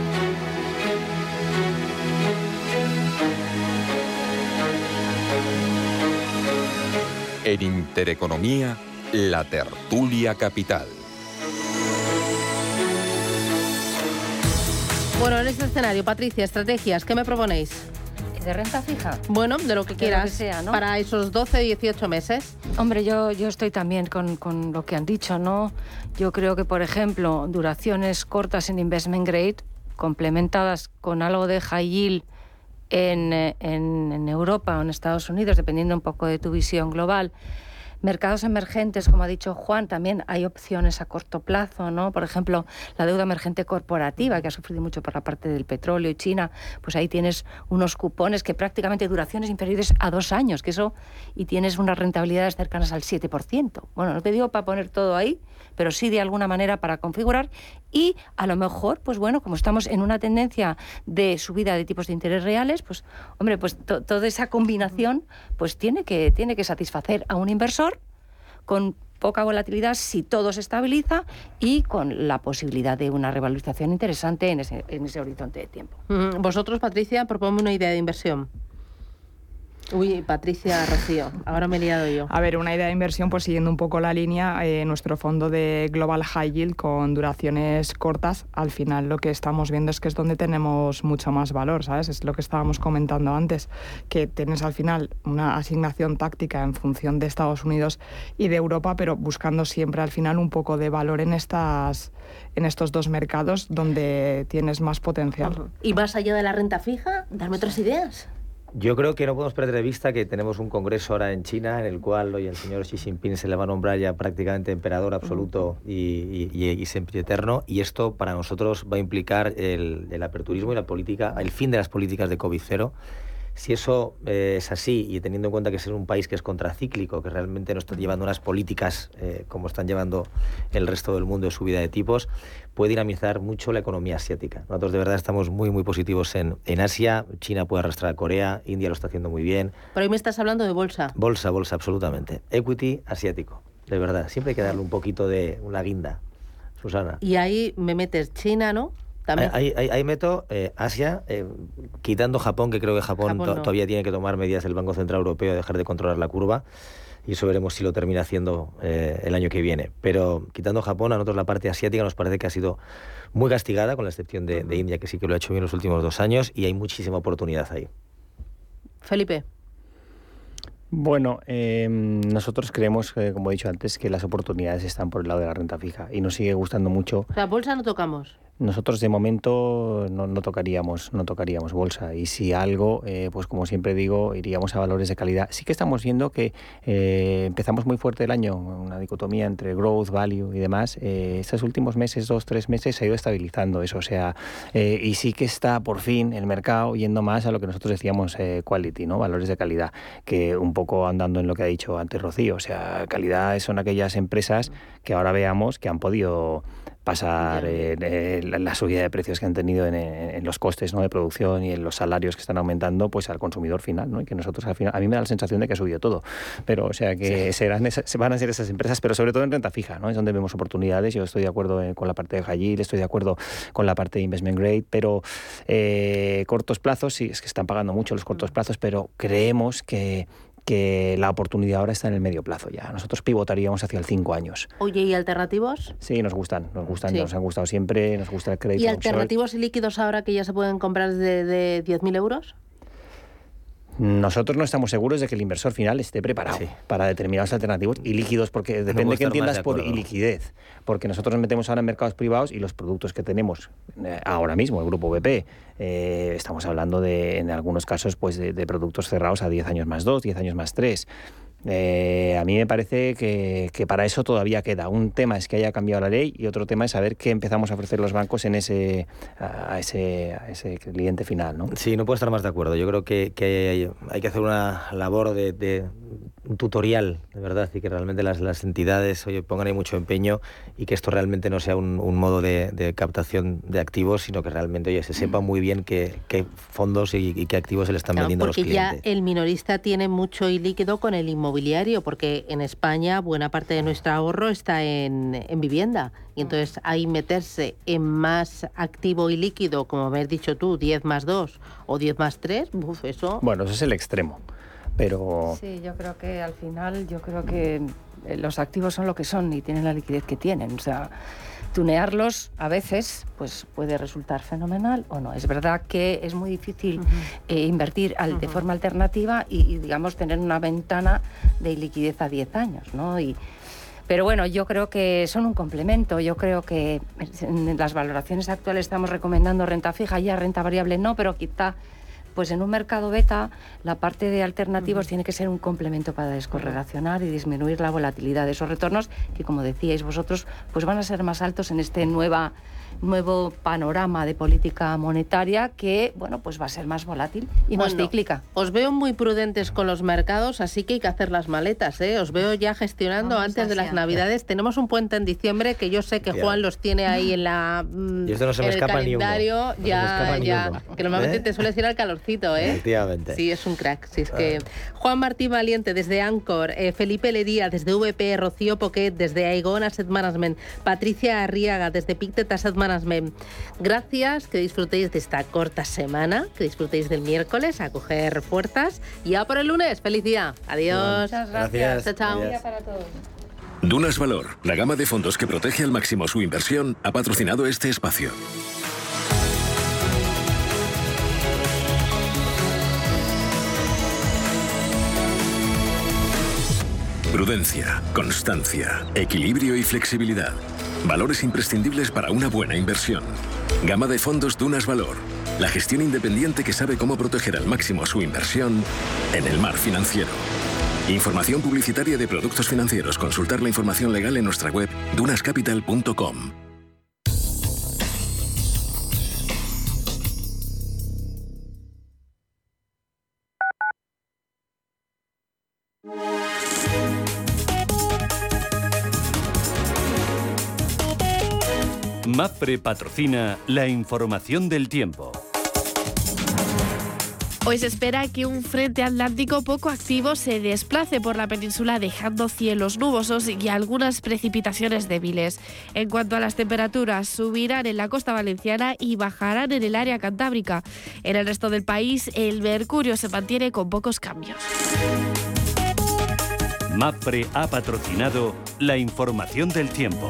En Intereconomía, la tertulia capital. Bueno, en este escenario, Patricia, estrategias, ¿qué me proponéis? ¿De renta fija? Bueno, de lo que De lo quieras. que sea, ¿no? Para esos 12, 18 meses. Hombre, yo, yo estoy también con, con lo que han dicho, ¿no? Yo creo que, por ejemplo, duraciones cortas en investment grade, complementadas con algo de high yield en, eh, en, en Europa o en Estados Unidos, dependiendo un poco de tu visión global. Mercados emergentes, como ha dicho Juan, también hay opciones a corto plazo, ¿no? Por ejemplo, la deuda emergente corporativa, que ha sufrido mucho por la parte del petróleo y China, pues ahí tienes unos cupones que prácticamente duraciones inferiores a dos años, que eso, y tienes unas rentabilidades cercanas al 7%. Bueno, no te digo para poner todo ahí, pero sí de alguna manera para configurar y a lo mejor, pues bueno, como estamos en una tendencia de subida de tipos de interés reales, pues hombre, pues toda esa combinación pues tiene que, tiene que satisfacer a un inversor con poca volatilidad si todo se estabiliza y con la posibilidad de una revalorización interesante en ese, en ese horizonte de tiempo. Mm, Vosotros, Patricia, proponme una idea de inversión. Uy, Patricia Rocío, ahora me he liado yo. A ver, una idea de inversión, pues siguiendo un poco la línea, eh, nuestro fondo de Global High Yield con duraciones cortas, al final lo que estamos viendo es que es donde tenemos mucho más valor, ¿sabes? Es lo que estábamos comentando antes, que tienes al final una asignación táctica en función de Estados Unidos y de Europa, pero buscando siempre al final un poco de valor en estas en estos dos mercados donde tienes más potencial. ¿Y más allá de la renta fija? Darme otras ideas. Yo creo que no podemos perder de vista que tenemos un congreso ahora en China en el cual hoy el señor Xi Jinping se le va a nombrar ya prácticamente emperador absoluto y, y, y, y siempre eterno y esto para nosotros va a implicar el, el aperturismo y la política, el fin de las políticas de COVID-0 si eso eh, es así y teniendo en cuenta que es un país que es contracíclico, que realmente no está llevando unas políticas eh, como están llevando el resto del mundo de subida de tipos, puede dinamizar mucho la economía asiática. Nosotros de verdad estamos muy, muy positivos en, en Asia. China puede arrastrar a Corea, India lo está haciendo muy bien. Pero hoy me estás hablando de bolsa. Bolsa, bolsa, absolutamente. Equity asiático, de verdad. Siempre hay que darle un poquito de una guinda, Susana. Y ahí me metes China, ¿no? Ahí, ahí, ahí, meto eh, Asia, eh, quitando Japón, que creo que Japón, Japón no. todavía tiene que tomar medidas del Banco Central Europeo, dejar de controlar la curva, y eso veremos si lo termina haciendo eh, el año que viene. Pero quitando Japón, a nosotros la parte asiática nos parece que ha sido muy castigada, con la excepción de, de India, que sí que lo ha hecho bien los últimos dos años, y hay muchísima oportunidad ahí. Felipe. Bueno, eh, nosotros creemos, eh, como he dicho antes, que las oportunidades están por el lado de la renta fija y nos sigue gustando mucho. La bolsa no tocamos. Nosotros de momento no, no, tocaríamos, no tocaríamos bolsa y si algo, eh, pues como siempre digo, iríamos a valores de calidad. Sí que estamos viendo que eh, empezamos muy fuerte el año, una dicotomía entre growth, value y demás. Eh, estos últimos meses, dos, tres meses, se ha ido estabilizando eso, o sea, y sí que está por fin el mercado yendo más a lo que nosotros decíamos quality, ¿no? Valores de calidad, que un poco andando en lo que ha dicho antes Rocío, o sea, calidad son aquellas empresas que ahora veamos que han podido pasar eh, eh, la, subida de precios que han tenido en, en, los costes ¿no? de producción y en los salarios que están aumentando pues al consumidor final ¿no? y que nosotros al final a mí me da la sensación de que ha subido todo pero o sea que sí. serán esas, van a ser esas empresas pero sobre todo en renta fija ¿no? es donde vemos oportunidades yo estoy de acuerdo con la parte de High estoy de acuerdo con la parte de investment grade pero eh, cortos plazos sí es que están pagando mucho los cortos plazos pero creemos que que la oportunidad ahora está en el medio plazo ya. Nosotros pivotaríamos hacia el 5 años. Oye, ¿y alternativos? Sí, nos gustan, nos gustan, sí. nos han gustado siempre, nos gusta el crédito. ¿Y alternativos y líquidos ahora que ya se pueden comprar de, de 10.000 euros? Nosotros no estamos seguros de que el inversor final esté preparado sí. para determinados alternativos y líquidos, porque depende que entiendas por liquidez. Porque nosotros nos metemos ahora en mercados privados y los productos que tenemos eh, ahora mismo, el grupo BP, eh, estamos hablando de, en algunos casos, pues de, de, productos cerrados a 10 años más 2, 10 años más 3. Eh, a mí me parece que, que, para eso todavía queda. Un tema es que haya cambiado la ley y otro tema es saber qué empezamos a ofrecer los bancos en ese, a, ese, a ese cliente final. ¿no? Sí, no puedo estar más de acuerdo. Yo creo que, que hay, que hacer una labor de, tutorial, de verdad, y que realmente las, las entidades oye, pongan ahí mucho empeño y que esto realmente no sea un, un modo de, de, captación de activos, sino que realmente oye, se sepa muy bien qué, qué fondos y, y, qué activos se le están claro, vendiendo a los clientes. Porque ya el minorista tiene mucho y líquido con el inmobiliario porque en España buena parte de nuestro ahorro está en, en vivienda. Y entonces ahí meterse en más activo y líquido, como me has dicho tú, 10 más 2 o 10 más 3, uf, eso... Bueno, eso es el extremo. Pero... Sí, yo creo que al final, yo creo que los activos son lo que son y tienen la liquidez que tienen. O sea, tunearlos a veces pues puede resultar fenomenal o no. Es verdad que es muy difícil uh -huh. eh, invertir al, uh -huh. de forma alternativa y, y, digamos, tener una ventana de liquidez a 10 años, ¿no? Y, pero bueno, yo creo que son un complemento. Yo creo que en las valoraciones actuales estamos recomendando renta fija, ya renta variable no, pero quizá pues en un mercado beta la parte de alternativos uh -huh. tiene que ser un complemento para descorrelacionar y disminuir la volatilidad de esos retornos que como decíais vosotros pues van a ser más altos en este nueva nuevo panorama de política monetaria que, bueno, pues va a ser más volátil y bueno, más cíclica. Os veo muy prudentes con los mercados, así que hay que hacer las maletas, ¿eh? Os veo ya gestionando Vamos antes de las Navidades. Tenemos un puente en diciembre que yo sé que Juan los tiene ahí en la y esto no se me en escapa el calendario, ni uno. ya, no ya, que normalmente ¿Eh? te suele decir al calorcito ¿eh? Efectivamente. Sí, es un crack. Sí, es que... Juan Martín Valiente desde Ancor, eh, Felipe Ledía desde VP, Rocío Poquet desde Aegon Asset Management, Patricia Arriaga desde Pictet Asset Management. Gracias, que disfrutéis de esta corta semana, que disfrutéis del miércoles a coger fuerzas. Y ya por el lunes, feliz día. Adiós. Muchas gracias. Chao, chao. Adiós. para todos. Dunas Valor, la gama de fondos que protege al máximo su inversión, ha patrocinado este espacio. Prudencia, constancia, equilibrio y flexibilidad. Valores imprescindibles para una buena inversión. Gama de fondos Dunas Valor. La gestión independiente que sabe cómo proteger al máximo su inversión en el mar financiero. Información publicitaria de productos financieros. Consultar la información legal en nuestra web dunascapital.com. MAPRE patrocina la información del tiempo. Hoy se espera que un frente atlántico poco activo se desplace por la península dejando cielos nubosos y algunas precipitaciones débiles. En cuanto a las temperaturas, subirán en la costa valenciana y bajarán en el área cantábrica. En el resto del país, el mercurio se mantiene con pocos cambios. MAPRE ha patrocinado la información del tiempo.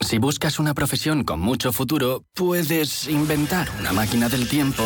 Si buscas una profesión con mucho futuro, puedes inventar una máquina del tiempo.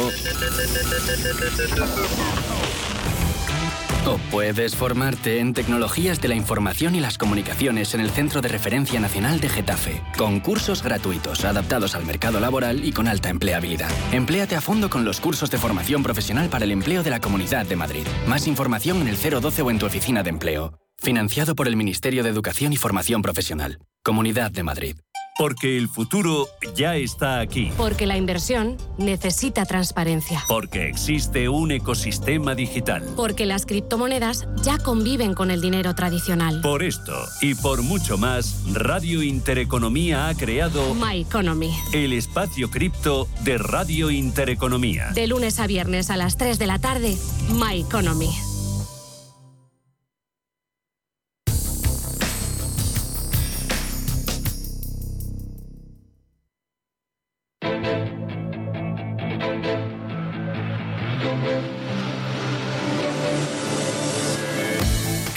O puedes formarte en tecnologías de la información y las comunicaciones en el Centro de Referencia Nacional de Getafe, con cursos gratuitos adaptados al mercado laboral y con alta empleabilidad. Empléate a fondo con los cursos de formación profesional para el empleo de la Comunidad de Madrid. Más información en el 012 o en tu oficina de empleo. Financiado por el Ministerio de Educación y Formación Profesional. Comunidad de Madrid. Porque el futuro ya está aquí. Porque la inversión necesita transparencia. Porque existe un ecosistema digital. Porque las criptomonedas ya conviven con el dinero tradicional. Por esto y por mucho más, Radio Intereconomía ha creado My Economy. el espacio cripto de Radio Intereconomía. De lunes a viernes a las 3 de la tarde, My Economy.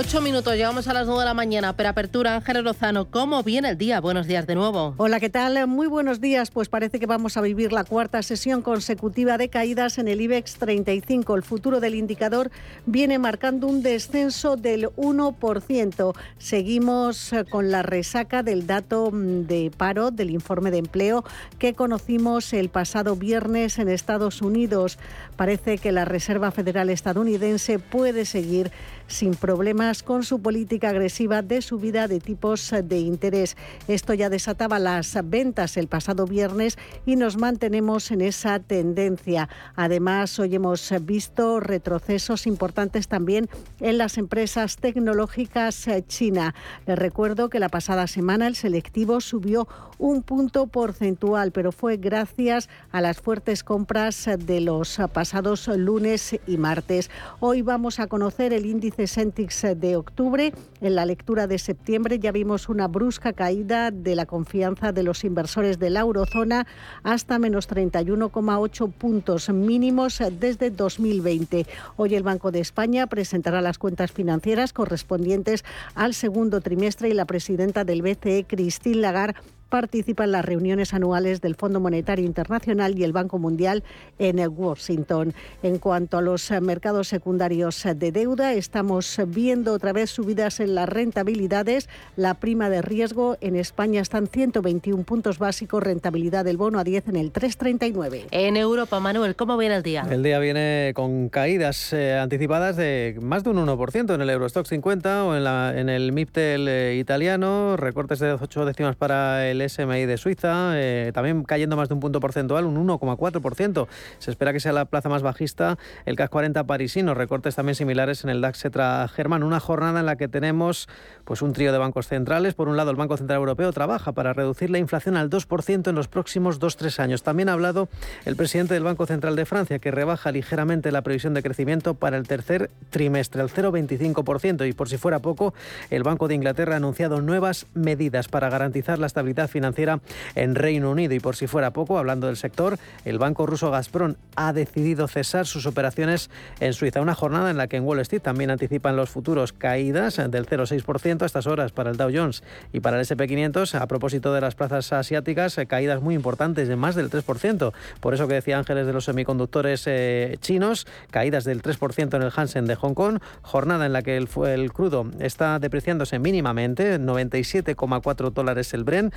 Ocho minutos, llegamos a las nueve de la mañana. Pero apertura, Ángeles Lozano, ¿cómo viene el día? Buenos días de nuevo. Hola, ¿qué tal? Muy buenos días. Pues parece que vamos a vivir la cuarta sesión consecutiva de caídas en el IBEX 35. El futuro del indicador viene marcando un descenso del 1%. Seguimos eh, con la resaca del dato mm, de paro del informe de empleo que conocimos el pasado viernes en Estados Unidos. Parece que la Reserva Federal estadounidense puede seguir sin problemas con su política agresiva de subida de tipos de interés. Esto ya desataba las ventas el pasado viernes y nos mantenemos en esa tendencia. Además, hoy hemos visto retrocesos importantes también en las empresas tecnológicas China. Les recuerdo que la pasada semana el selectivo subió un punto porcentual, pero fue gracias a las fuertes compras de los pasados lunes y martes. Hoy vamos a conocer el índice Sentix de octubre. En la lectura de septiembre ya vimos una brusca caída de la confianza de los inversores de la eurozona hasta menos 31,8 puntos mínimos desde 2020. Hoy el Banco de España presentará las cuentas financieras correspondientes al segundo trimestre y la presidenta del BCE, Christine Lagarde, participa en las reuniones anuales del Fondo Monetario Internacional y el Banco Mundial en Washington. En cuanto a los mercados secundarios de deuda, estamos viendo otra vez subidas en las rentabilidades. La prima de riesgo en España está en 121 puntos básicos, rentabilidad del bono a 10 en el 3,39. En Europa, Manuel, ¿cómo viene el día? El día viene con caídas eh, anticipadas de más de un 1% en el Eurostock 50 o en, la, en el MIPTEL eh, italiano, recortes de 8 décimas para el SMI de Suiza, eh, también cayendo más de un punto porcentual, un 1,4%. Se espera que sea la plaza más bajista el CAC 40 parisino, recortes también similares en el DAX Cetra Germán, una jornada en la que tenemos pues un trío de bancos centrales. Por un lado, el Banco Central Europeo trabaja para reducir la inflación al 2% en los próximos 2-3 años. También ha hablado el presidente del Banco Central de Francia, que rebaja ligeramente la previsión de crecimiento para el tercer trimestre, al 0,25%. Y por si fuera poco, el Banco de Inglaterra ha anunciado nuevas medidas para garantizar la estabilidad financiera en Reino Unido. Y por si fuera poco, hablando del sector, el banco ruso Gazprom ha decidido cesar sus operaciones en Suiza. Una jornada en la que en Wall Street también anticipan los futuros caídas del 0,6% a estas horas para el Dow Jones y para el SP500. A propósito de las plazas asiáticas, eh, caídas muy importantes de más del 3%. Por eso que decía Ángeles de los semiconductores eh, chinos, caídas del 3% en el Hansen de Hong Kong. Jornada en la que el, el crudo está depreciándose mínimamente, 97,4 dólares el Bren.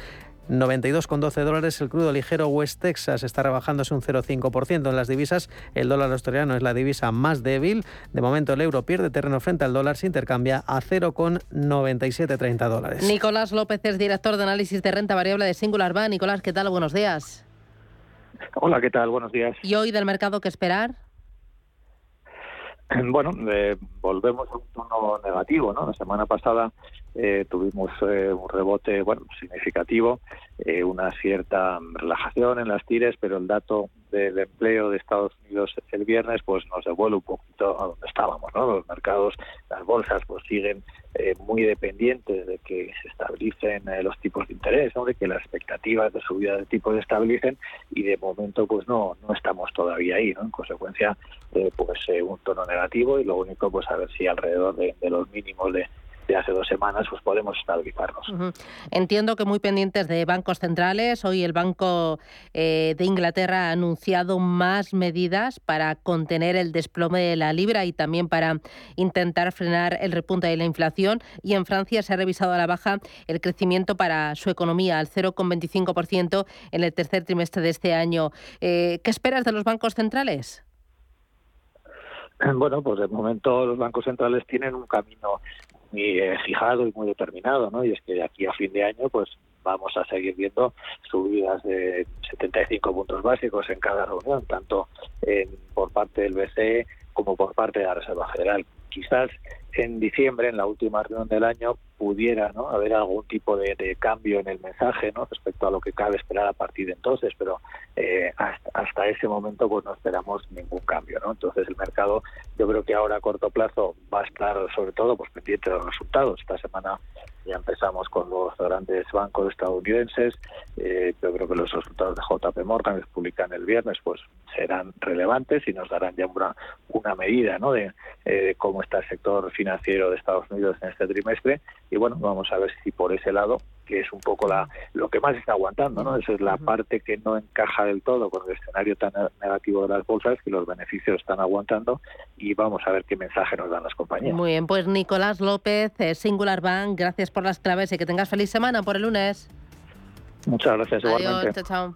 92,12 dólares el crudo ligero West Texas está rebajándose un 0,5% en las divisas. El dólar australiano es la divisa más débil. De momento el euro pierde terreno frente al dólar, se intercambia a 0,9730 dólares. Nicolás López es director de análisis de renta variable de Singular Bank. Nicolás, ¿qué tal? Buenos días. Hola, ¿qué tal? Buenos días. ¿Y hoy del mercado qué esperar? Bueno, eh, volvemos a un tono negativo, ¿no? La semana pasada eh, tuvimos eh, un rebote bueno significativo, eh, una cierta relajación en las tires, pero el dato del empleo de Estados Unidos el viernes pues nos devuelve un poquito a donde estábamos, ¿no? Los mercados, las bolsas pues siguen muy dependientes de que se estabilicen los tipos de interés, de que las expectativas de subida de tipos se estabilicen y de momento pues no no estamos todavía ahí, ¿no? En consecuencia pues un tono negativo y lo único pues a ver si alrededor de los mínimos de de hace dos semanas, pues podemos estabilizarnos. Entiendo que muy pendientes de bancos centrales. Hoy el Banco eh, de Inglaterra ha anunciado más medidas para contener el desplome de la libra y también para intentar frenar el repunte de la inflación. Y en Francia se ha revisado a la baja el crecimiento para su economía al 0,25% en el tercer trimestre de este año. Eh, ¿Qué esperas de los bancos centrales? Bueno, pues de momento los bancos centrales tienen un camino muy eh, fijado y muy determinado, ¿no? Y es que de aquí a fin de año, pues vamos a seguir viendo subidas de 75 puntos básicos en cada reunión, tanto por parte del BCE como por parte de la Reserva Federal. Quizás en diciembre, en la última reunión del año, pudiera ¿no? haber algún tipo de, cambio en el mensaje ¿no? respecto a lo que cabe esperar a partir de entonces, pero eh, hasta, ese momento pues no esperamos ningún cambio. ¿no? Entonces el mercado yo creo que ahora a corto plazo va a estar sobre todo pues pendiente de los resultados. Esta semana ya empezamos con los grandes bancos estadounidenses. Eh, yo creo que los resultados de JP Morgan que se publican el viernes pues serán relevantes y nos darán ya una, una medida ¿no? de eh, cómo está el sector financiero de Estados Unidos en este trimestre y bueno vamos a ver si por ese lado que es un poco la lo que más está aguantando no esa es la parte que no encaja del todo con el escenario tan negativo de las bolsas que los beneficios están aguantando y vamos a ver qué mensaje nos dan las compañías. Muy bien pues Nicolás López eh, Singular Bank gracias por las claves y que tengas feliz semana por el lunes. Muchas gracias igualmente. chao.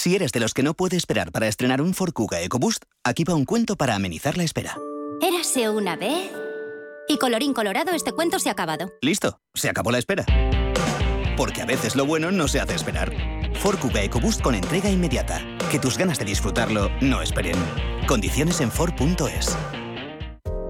si eres de los que no puede esperar para estrenar un Ford Kuga EcoBoost, aquí va un cuento para amenizar la espera. Érase una vez... Y colorín colorado, este cuento se ha acabado. Listo, se acabó la espera. Porque a veces lo bueno no se hace esperar. Ford Kuga EcoBoost con entrega inmediata. Que tus ganas de disfrutarlo no esperen. Condiciones en Ford.es.